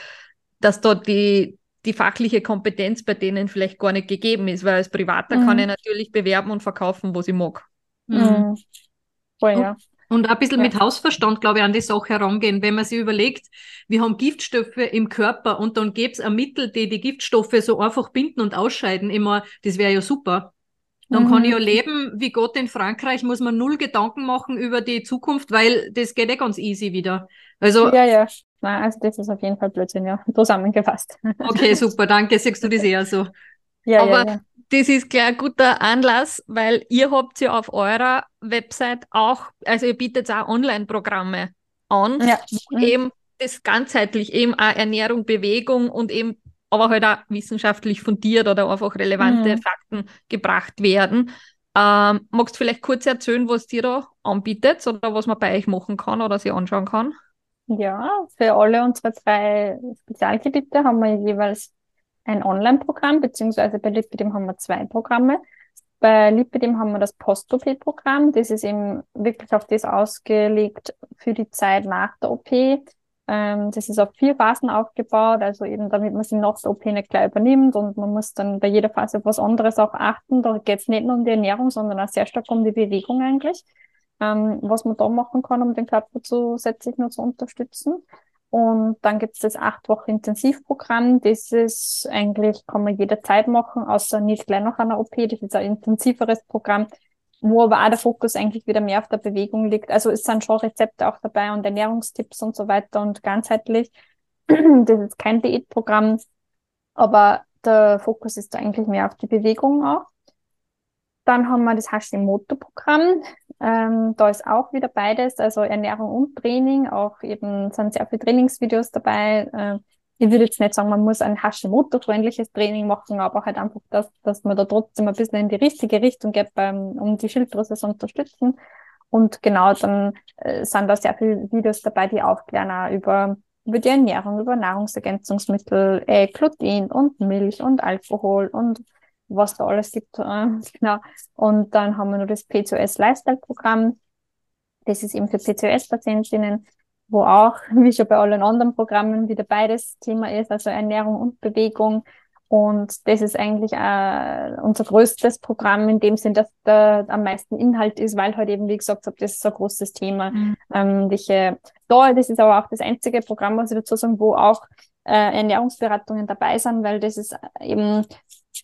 Speaker 2: dass dort die, die fachliche Kompetenz bei denen vielleicht gar nicht gegeben ist, weil als Privater
Speaker 3: Mhm.
Speaker 2: kann ich natürlich bewerben und verkaufen, was ich mag.
Speaker 1: Mhm.
Speaker 3: Mhm. Voll, ja.
Speaker 1: Und ein bisschen
Speaker 3: Ja.
Speaker 1: mit Hausverstand, glaube ich, an die Sache herangehen. Wenn man sich überlegt, wir haben Giftstoffe im Körper und dann gäbe es ein Mittel, die die Giftstoffe so einfach binden und ausscheiden, immer, das wäre ja super. Dann kann
Speaker 3: Mhm.
Speaker 1: ich ja leben wie Gott in Frankreich, muss man null Gedanken machen über die Zukunft, weil das geht eh ganz easy wieder. Also,
Speaker 3: Ja, ja. Nein, also das ist auf jeden Fall Blödsinn, ja. Zusammengefasst.
Speaker 1: okay, [LAUGHS] super, danke, siehst du das eher so.
Speaker 3: Ja,
Speaker 2: Aber
Speaker 3: ja, ja.
Speaker 2: Das ist gleich ein guter Anlass, weil ihr habt ja auf eurer Website auch, also ihr bietet auch Online-Programme an,
Speaker 3: Ja.
Speaker 2: wo
Speaker 3: Mhm.
Speaker 2: eben das ganzheitlich eben auch Ernährung, Bewegung und eben aber halt auch wissenschaftlich fundiert oder einfach relevante
Speaker 3: Mhm.
Speaker 2: Fakten gebracht werden. Ähm, magst du vielleicht kurz erzählen, was ihr da anbietet oder was man bei euch machen kann oder sich anschauen kann?
Speaker 3: Ja, für alle unsere drei Spezialgebiete haben wir jeweils ein Online-Programm, beziehungsweise bei Lipidem haben wir zwei Programme. Bei Lipidem haben wir das Post-OP-Programm. Das ist eben wirklich auf das ausgelegt für die Zeit nach der OP. Ähm, das ist auf vier Phasen aufgebaut, also eben damit man sich nach der OP nicht gleich übernimmt und man muss dann bei jeder Phase auf was anderes auch achten. Da geht es nicht nur um die Ernährung, sondern auch sehr stark um die Bewegung eigentlich ähm, was man da machen kann, um den Körper zusätzlich nur zu unterstützen. Und dann gibt es das acht Wochen Intensivprogramm. Das ist eigentlich, kann man jederzeit machen, außer nicht gleich nach einer OP. Das ist ein intensiveres Programm, wo aber auch der Fokus eigentlich wieder mehr auf der Bewegung liegt. Also es sind schon Rezepte auch dabei und Ernährungstipps und so weiter und ganzheitlich. [CLEARS THROAT] Das ist kein Diätprogramm, aber der Fokus ist da eigentlich mehr auf die Bewegung auch. Dann haben wir das Hashimoto-Programm. Ähm, da ist auch wieder beides, also Ernährung und Training. Auch eben sind sehr viele Trainingsvideos dabei. Äh, ich würde jetzt nicht sagen, man muss ein Hashimoto-freundliches Training machen, aber halt einfach, dass, dass man da trotzdem ein bisschen in die richtige Richtung geht, beim, um die Schilddrüse zu unterstützen. Und genau, dann äh, sind da sehr viele Videos dabei, die aufklären auch über, über die Ernährung, über Nahrungsergänzungsmittel, äh, Gluten und Milch und Alkohol und was da alles gibt. Äh, [LAUGHS] genau. Und dann haben wir noch das PCOS Lifestyle Programm. Das ist eben für PCOS-Patientinnen, wo auch, [LAUGHS] wie schon bei allen anderen Programmen, wieder beides Thema ist, also Ernährung und Bewegung. Und das ist eigentlich äh, unser größtes Programm in dem Sinn, dass da am meisten Inhalt ist, weil halt eben, wie gesagt habe, das ist so ein großes Thema. Mhm. Ähm, welche, da, das ist aber auch das einzige Programm, was ich dazu sagen, wo auch äh, Ernährungsberatungen dabei sind, weil das ist eben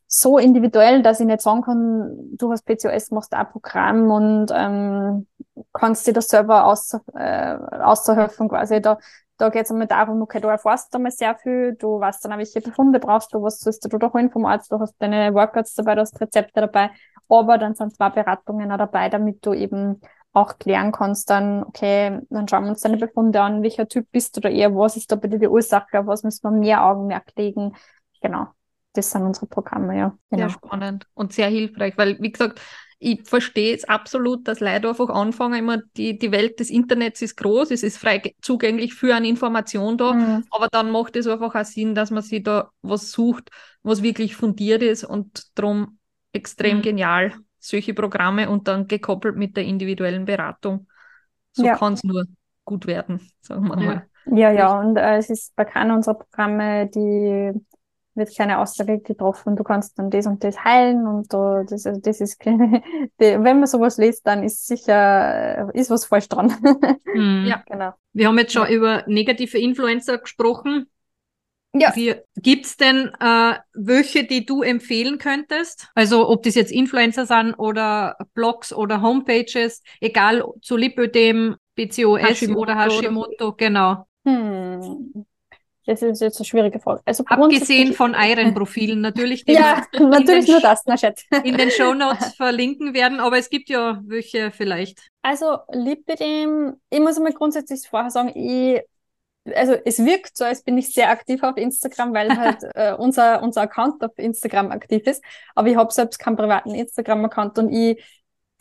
Speaker 3: so individuell, dass ich nicht sagen kann, du hast PCOS, machst ein Programm und ähm, kannst dir das selber aus, äh, auszuhelfen quasi. Da, da geht es einmal darum, okay, du erfährst einmal sehr viel, du weißt dann auch, welche Befunde brauchst du, was sollst du da holen vom Arzt, du hast deine Workouts dabei, du hast Rezepte dabei, aber dann sind zwei Beratungen auch dabei, damit du eben auch klären kannst, dann, okay, dann schauen wir uns deine Befunde an, welcher Typ bist du da eher, was ist da dir die Ursache, was müssen wir mehr Augenmerk legen, genau das sind unsere Programme, ja.
Speaker 2: Genau. Sehr spannend und sehr hilfreich, weil, wie gesagt, ich verstehe es absolut, dass Leute einfach anfangen, immer die, die Welt des Internets ist groß, es ist frei zugänglich für eine Information da, mhm. aber dann macht es einfach auch Sinn, dass man sich da was sucht, was wirklich fundiert ist und darum extrem mhm. genial, solche Programme und dann gekoppelt mit der individuellen Beratung. So ja. kann es nur gut werden, sagen wir
Speaker 3: mal. Ja, ja, und äh, es ist bei keinem unserer Programme, die wird keine Aussage getroffen, du kannst dann das und das heilen und uh, das, also das ist, [LAUGHS] die, wenn man sowas liest, dann ist sicher, ist was falsch dran.
Speaker 1: Mhm. Ja, genau. Wir haben jetzt schon ja. über negative Influencer gesprochen. Ja. Gibt es denn äh, welche, die du empfehlen könntest? Also ob das jetzt Influencer sind oder Blogs oder Homepages, egal zu Lipödem, PCOS Hashimoto oder Hashimoto, genau. Hm.
Speaker 3: Das ist jetzt eine schwierige Frage.
Speaker 1: Also Abgesehen von euren Profilen natürlich.
Speaker 3: Die ja, [LAUGHS] natürlich nur das, na Chat.
Speaker 1: In den Show [LAUGHS] Notes verlinken werden, aber es gibt ja welche vielleicht.
Speaker 3: Also Lipidem, ich muss mal grundsätzlich vorher sagen, ich also es wirkt so, als bin ich sehr aktiv auf Instagram, weil halt [LAUGHS] äh, unser, unser Account auf Instagram aktiv ist. Aber ich habe selbst keinen privaten Instagram-Account und ich,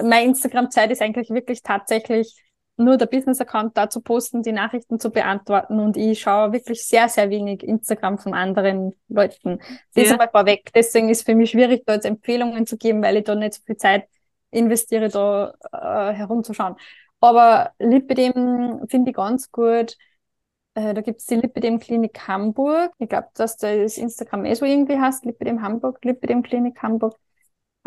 Speaker 3: meine Instagram-Zeit ist eigentlich wirklich tatsächlich nur der Business-Account da zu posten, die Nachrichten zu beantworten und ich schaue wirklich sehr, sehr wenig Instagram von anderen Leuten. Das ja. ist aber vorweg. Deswegen ist es für mich schwierig, da jetzt Empfehlungen zu geben, weil ich da nicht so viel Zeit investiere, da äh, herumzuschauen. Aber Lipidem finde ich ganz gut. Äh, da gibt's die Lipidem Klinik Hamburg. Ich glaube, dass das Instagram eh so irgendwie heißt, Lipidem Hamburg, Lipidem Klinik Hamburg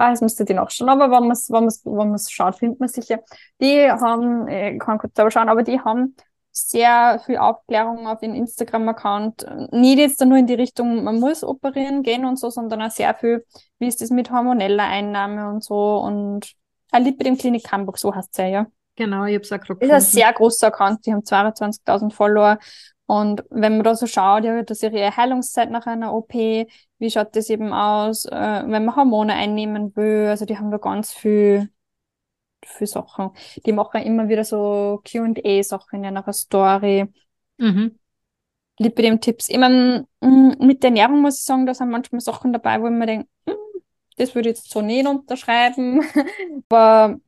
Speaker 3: ah, es müsste die nachschauen, aber wenn man es wenn man's, wenn man's schaut, findet man sicher. Die haben, ich kann kurz selber schauen, aber die haben sehr viel Aufklärung auf ihren Instagram-Account. Nicht jetzt nur in die Richtung, man muss operieren gehen und so, sondern auch sehr viel, wie ist das mit hormoneller Einnahme und so und ein Lied bei dem Klinik Hamburg, so heißt es ja, ja.
Speaker 1: Genau, ich habe es auch
Speaker 3: gerade Ist ein sehr großer Account, die haben 22.000 Follower und wenn man da so schaut, ja, das ist ihre Heilungszeit nach einer OP, wie schaut das eben aus, äh, wenn man Hormone einnehmen will, also die haben da ganz viel, viel Sachen. Die machen immer wieder so Q&A-Sachen in einer Story. Mhm. Lipidem-Tipps. Ich meine, mm, mit der Ernährung muss ich sagen, da sind manchmal Sachen dabei, wo ich mir denke, hm, das würde ich jetzt so nicht unterschreiben. [LAUGHS] Aber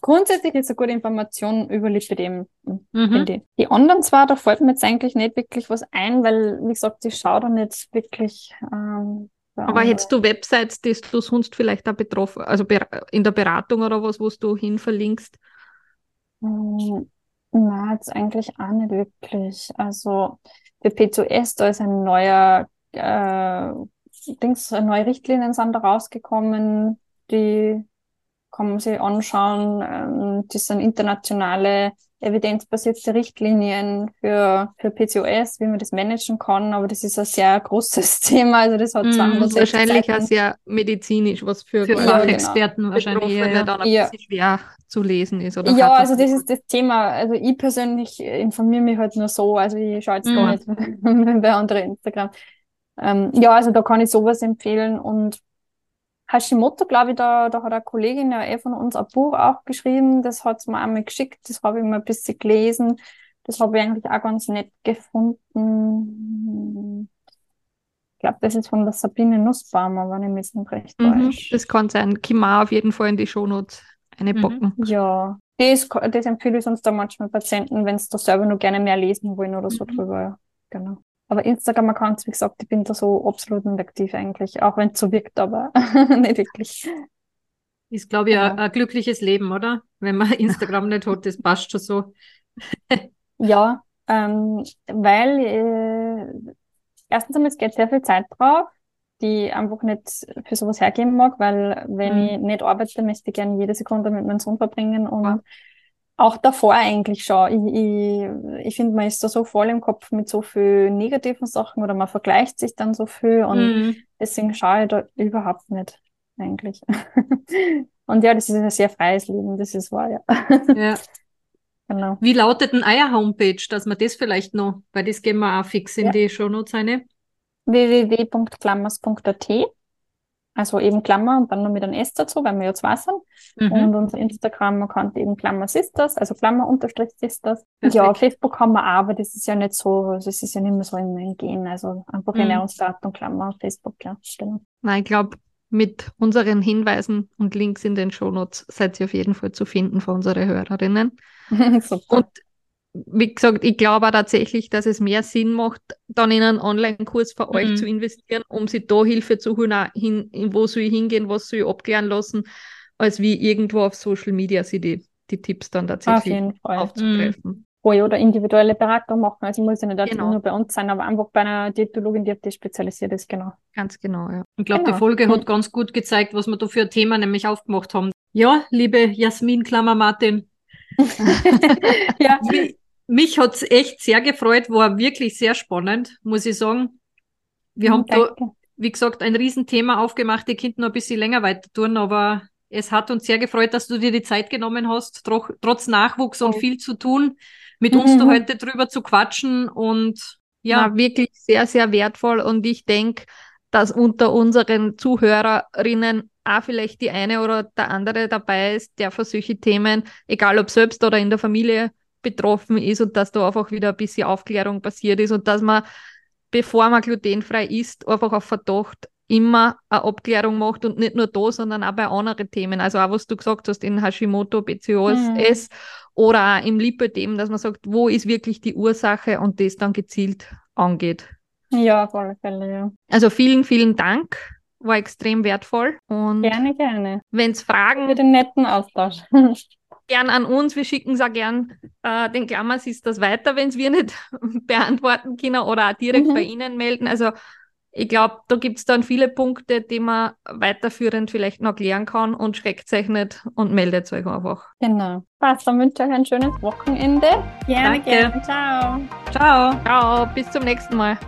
Speaker 3: grundsätzlich ist eine gute Information über Lipidem,
Speaker 1: Mhm.
Speaker 3: ich. Die anderen zwar, da fällt mir jetzt eigentlich nicht wirklich was ein, weil, wie gesagt, ich schaue da nicht wirklich. Ähm,
Speaker 2: Aber hättest du Websites, die du sonst vielleicht auch betroffen, also in der Beratung oder was, wo du hin verlinkst?
Speaker 3: Hm, Na, jetzt eigentlich auch nicht wirklich. Also für P2S, da ist ein neuer äh, Dings, neue Richtlinien sind da rausgekommen, die kann man sich anschauen. Ähm, das sind internationale evidenzbasierte Richtlinien für, für PCOS, wie man das managen kann, aber das ist ein sehr großes [LAUGHS] Thema. Also das hat 260
Speaker 2: Wahrscheinlich auch sehr medizinisch, was für,
Speaker 1: Für Fachexperten wahrscheinlich.
Speaker 2: Betroffene
Speaker 1: Ja,
Speaker 2: dann ein
Speaker 3: Ja.
Speaker 2: bisschen schwer zu lesen ist. Oder
Speaker 3: Ja, also das ist das Thema. Also ich persönlich informiere mich halt nur so. Also ich schaue jetzt
Speaker 1: Mhm.
Speaker 3: gar nicht [LAUGHS] bei anderen Instagram. Ähm, ja, also da kann ich sowas empfehlen. Und Hashimoto, glaube ich, da, da hat eine Kollegin ja eh von uns ein Buch auch geschrieben. Das hat sie mir einmal geschickt. Das habe ich mal ein bisschen gelesen. Das habe ich eigentlich auch ganz nett gefunden. Ich glaube, das ist von der Sabine Nussbaumer, wenn ich mich nicht recht
Speaker 2: Mhm,
Speaker 3: täusche.
Speaker 2: das kann sein. Kima auf jeden Fall in die Shownotes einpacken.
Speaker 3: Ja, das, das empfehle ich sonst da manchmal Patienten, wenn sie da selber noch gerne mehr lesen wollen oder so
Speaker 1: Mhm.
Speaker 3: drüber. Genau. Aber Instagram-Accounts, wie gesagt, ich bin da so absolut nicht aktiv eigentlich, auch wenn es so wirkt, aber [LAUGHS] nicht wirklich.
Speaker 1: Ist, glaube ich, ein, ein glückliches Leben, oder? Wenn man [LAUGHS] Instagram nicht hat, das passt schon so. [LAUGHS]
Speaker 3: Ja, ähm, weil äh, erstens einmal, es geht sehr viel Zeit drauf, die ich einfach nicht für sowas hergeben mag, weil wenn
Speaker 1: Mhm.
Speaker 3: ich nicht arbeite, möchte ich gerne jede Sekunde mit meinem Sohn verbringen und
Speaker 2: Ja.
Speaker 3: Auch davor eigentlich schon. Ich, ich, ich finde, man ist da so voll im Kopf mit so viel negativen Sachen oder man vergleicht sich dann so viel und
Speaker 1: Mhm.
Speaker 3: deswegen schaue ich da überhaupt nicht eigentlich. [LAUGHS] Und ja, das ist ein sehr freies Leben, das ist wahr, ja.
Speaker 1: Ja. [LAUGHS]
Speaker 3: Genau.
Speaker 1: Wie lautet denn euer Homepage, dass wir das vielleicht noch, weil das gehen wir auch fix in
Speaker 3: Ja.
Speaker 1: die Shownotes rein.
Speaker 3: www.klammers.at. Also eben Klammer und dann noch mit einem S dazu, weil wir ja zwei sind.
Speaker 1: Mhm.
Speaker 3: Und unser Instagram-Account eben Klammer Sisters, also Klammer unterstrich Sisters. Ja. Facebook haben wir auch, aber das ist ja nicht so, das ist ja nicht mehr so in mein Gen. Also einfach
Speaker 1: Mhm.
Speaker 3: Ernährungsdaten, Klammer, Facebook, ja, genau.
Speaker 2: Nein, ich glaube, mit unseren Hinweisen und Links in den Shownotes seid ihr auf jeden Fall zu finden für unsere Hörerinnen. [LAUGHS]
Speaker 3: Super.
Speaker 2: Und wie gesagt, ich glaube auch tatsächlich, dass es mehr Sinn macht, dann in einen Online-Kurs für euch
Speaker 1: Mhm.
Speaker 2: zu investieren, um sich da Hilfe zu holen, hin, in wo soll ich hingehen, was soll ich abklären lassen, als wie irgendwo auf Social Media sie die, die Tipps dann
Speaker 3: Auf
Speaker 2: tatsächlich
Speaker 3: Fall.
Speaker 2: aufzugreifen.
Speaker 3: Wo ich oder individuelle Beratung machen. Also muss ja nicht
Speaker 2: Genau.
Speaker 3: nur bei uns sein, aber einfach bei einer Diätologin, die auf das spezialisiert ist, genau.
Speaker 2: Ganz genau, ja.
Speaker 1: Ich glaube,
Speaker 3: Genau.
Speaker 1: die Folge
Speaker 3: Mhm.
Speaker 1: hat ganz gut gezeigt, was wir da für ein Thema nämlich aufgemacht haben. Ja, liebe Jasmin Klammer Martin, [LAUGHS]
Speaker 3: Ja,
Speaker 1: mich, mich hat's echt sehr gefreut, war wirklich sehr spannend, muss ich sagen. Wir haben da,
Speaker 3: danke.
Speaker 1: wie gesagt, ein Riesenthema aufgemacht. Die könnten noch ein bisschen länger weiter tun, aber es hat uns sehr gefreut, dass du dir die Zeit genommen hast, tro trotz Nachwuchs und viel zu tun, mit uns da
Speaker 3: Mhm.
Speaker 1: heute drüber zu quatschen und ja,
Speaker 2: Na, wirklich sehr, sehr wertvoll und ich denke, dass unter unseren Zuhörerinnen auch vielleicht die eine oder der andere dabei ist, der für solche Themen, egal ob selbst oder in der Familie betroffen ist und dass da einfach wieder ein bisschen Aufklärung passiert ist und dass man, bevor man glutenfrei isst, einfach auf Verdacht immer eine Abklärung macht und nicht nur da, sondern auch bei anderen Themen. Also auch, was du gesagt hast, in Hashimoto, PCOS
Speaker 3: Mhm.
Speaker 2: oder auch im Lipödem, dass man sagt, wo ist wirklich die Ursache und das dann gezielt angeht.
Speaker 3: Ja, auf alle Fälle, ja.
Speaker 2: Also vielen, vielen Dank. War extrem wertvoll. Und
Speaker 3: Gerne, gerne.
Speaker 2: wenn es Fragen
Speaker 3: Für den netten Austausch. [LAUGHS]
Speaker 2: gern an uns, wir schicken es auch gern äh, den Klammers ist das weiter, wenn es wir nicht [LAUGHS] beantworten können oder auch direkt
Speaker 3: Mhm.
Speaker 2: bei Ihnen melden. Also ich glaube, da gibt es dann viele Punkte, die man weiterführend vielleicht noch klären kann und schreckt euch nicht und meldet euch einfach.
Speaker 3: Genau. Passt, dann wünsche ich euch ein schönes Wochenende. Gerne,
Speaker 1: Danke.
Speaker 3: gerne. Ciao.
Speaker 1: ciao.
Speaker 2: Ciao, bis zum nächsten Mal.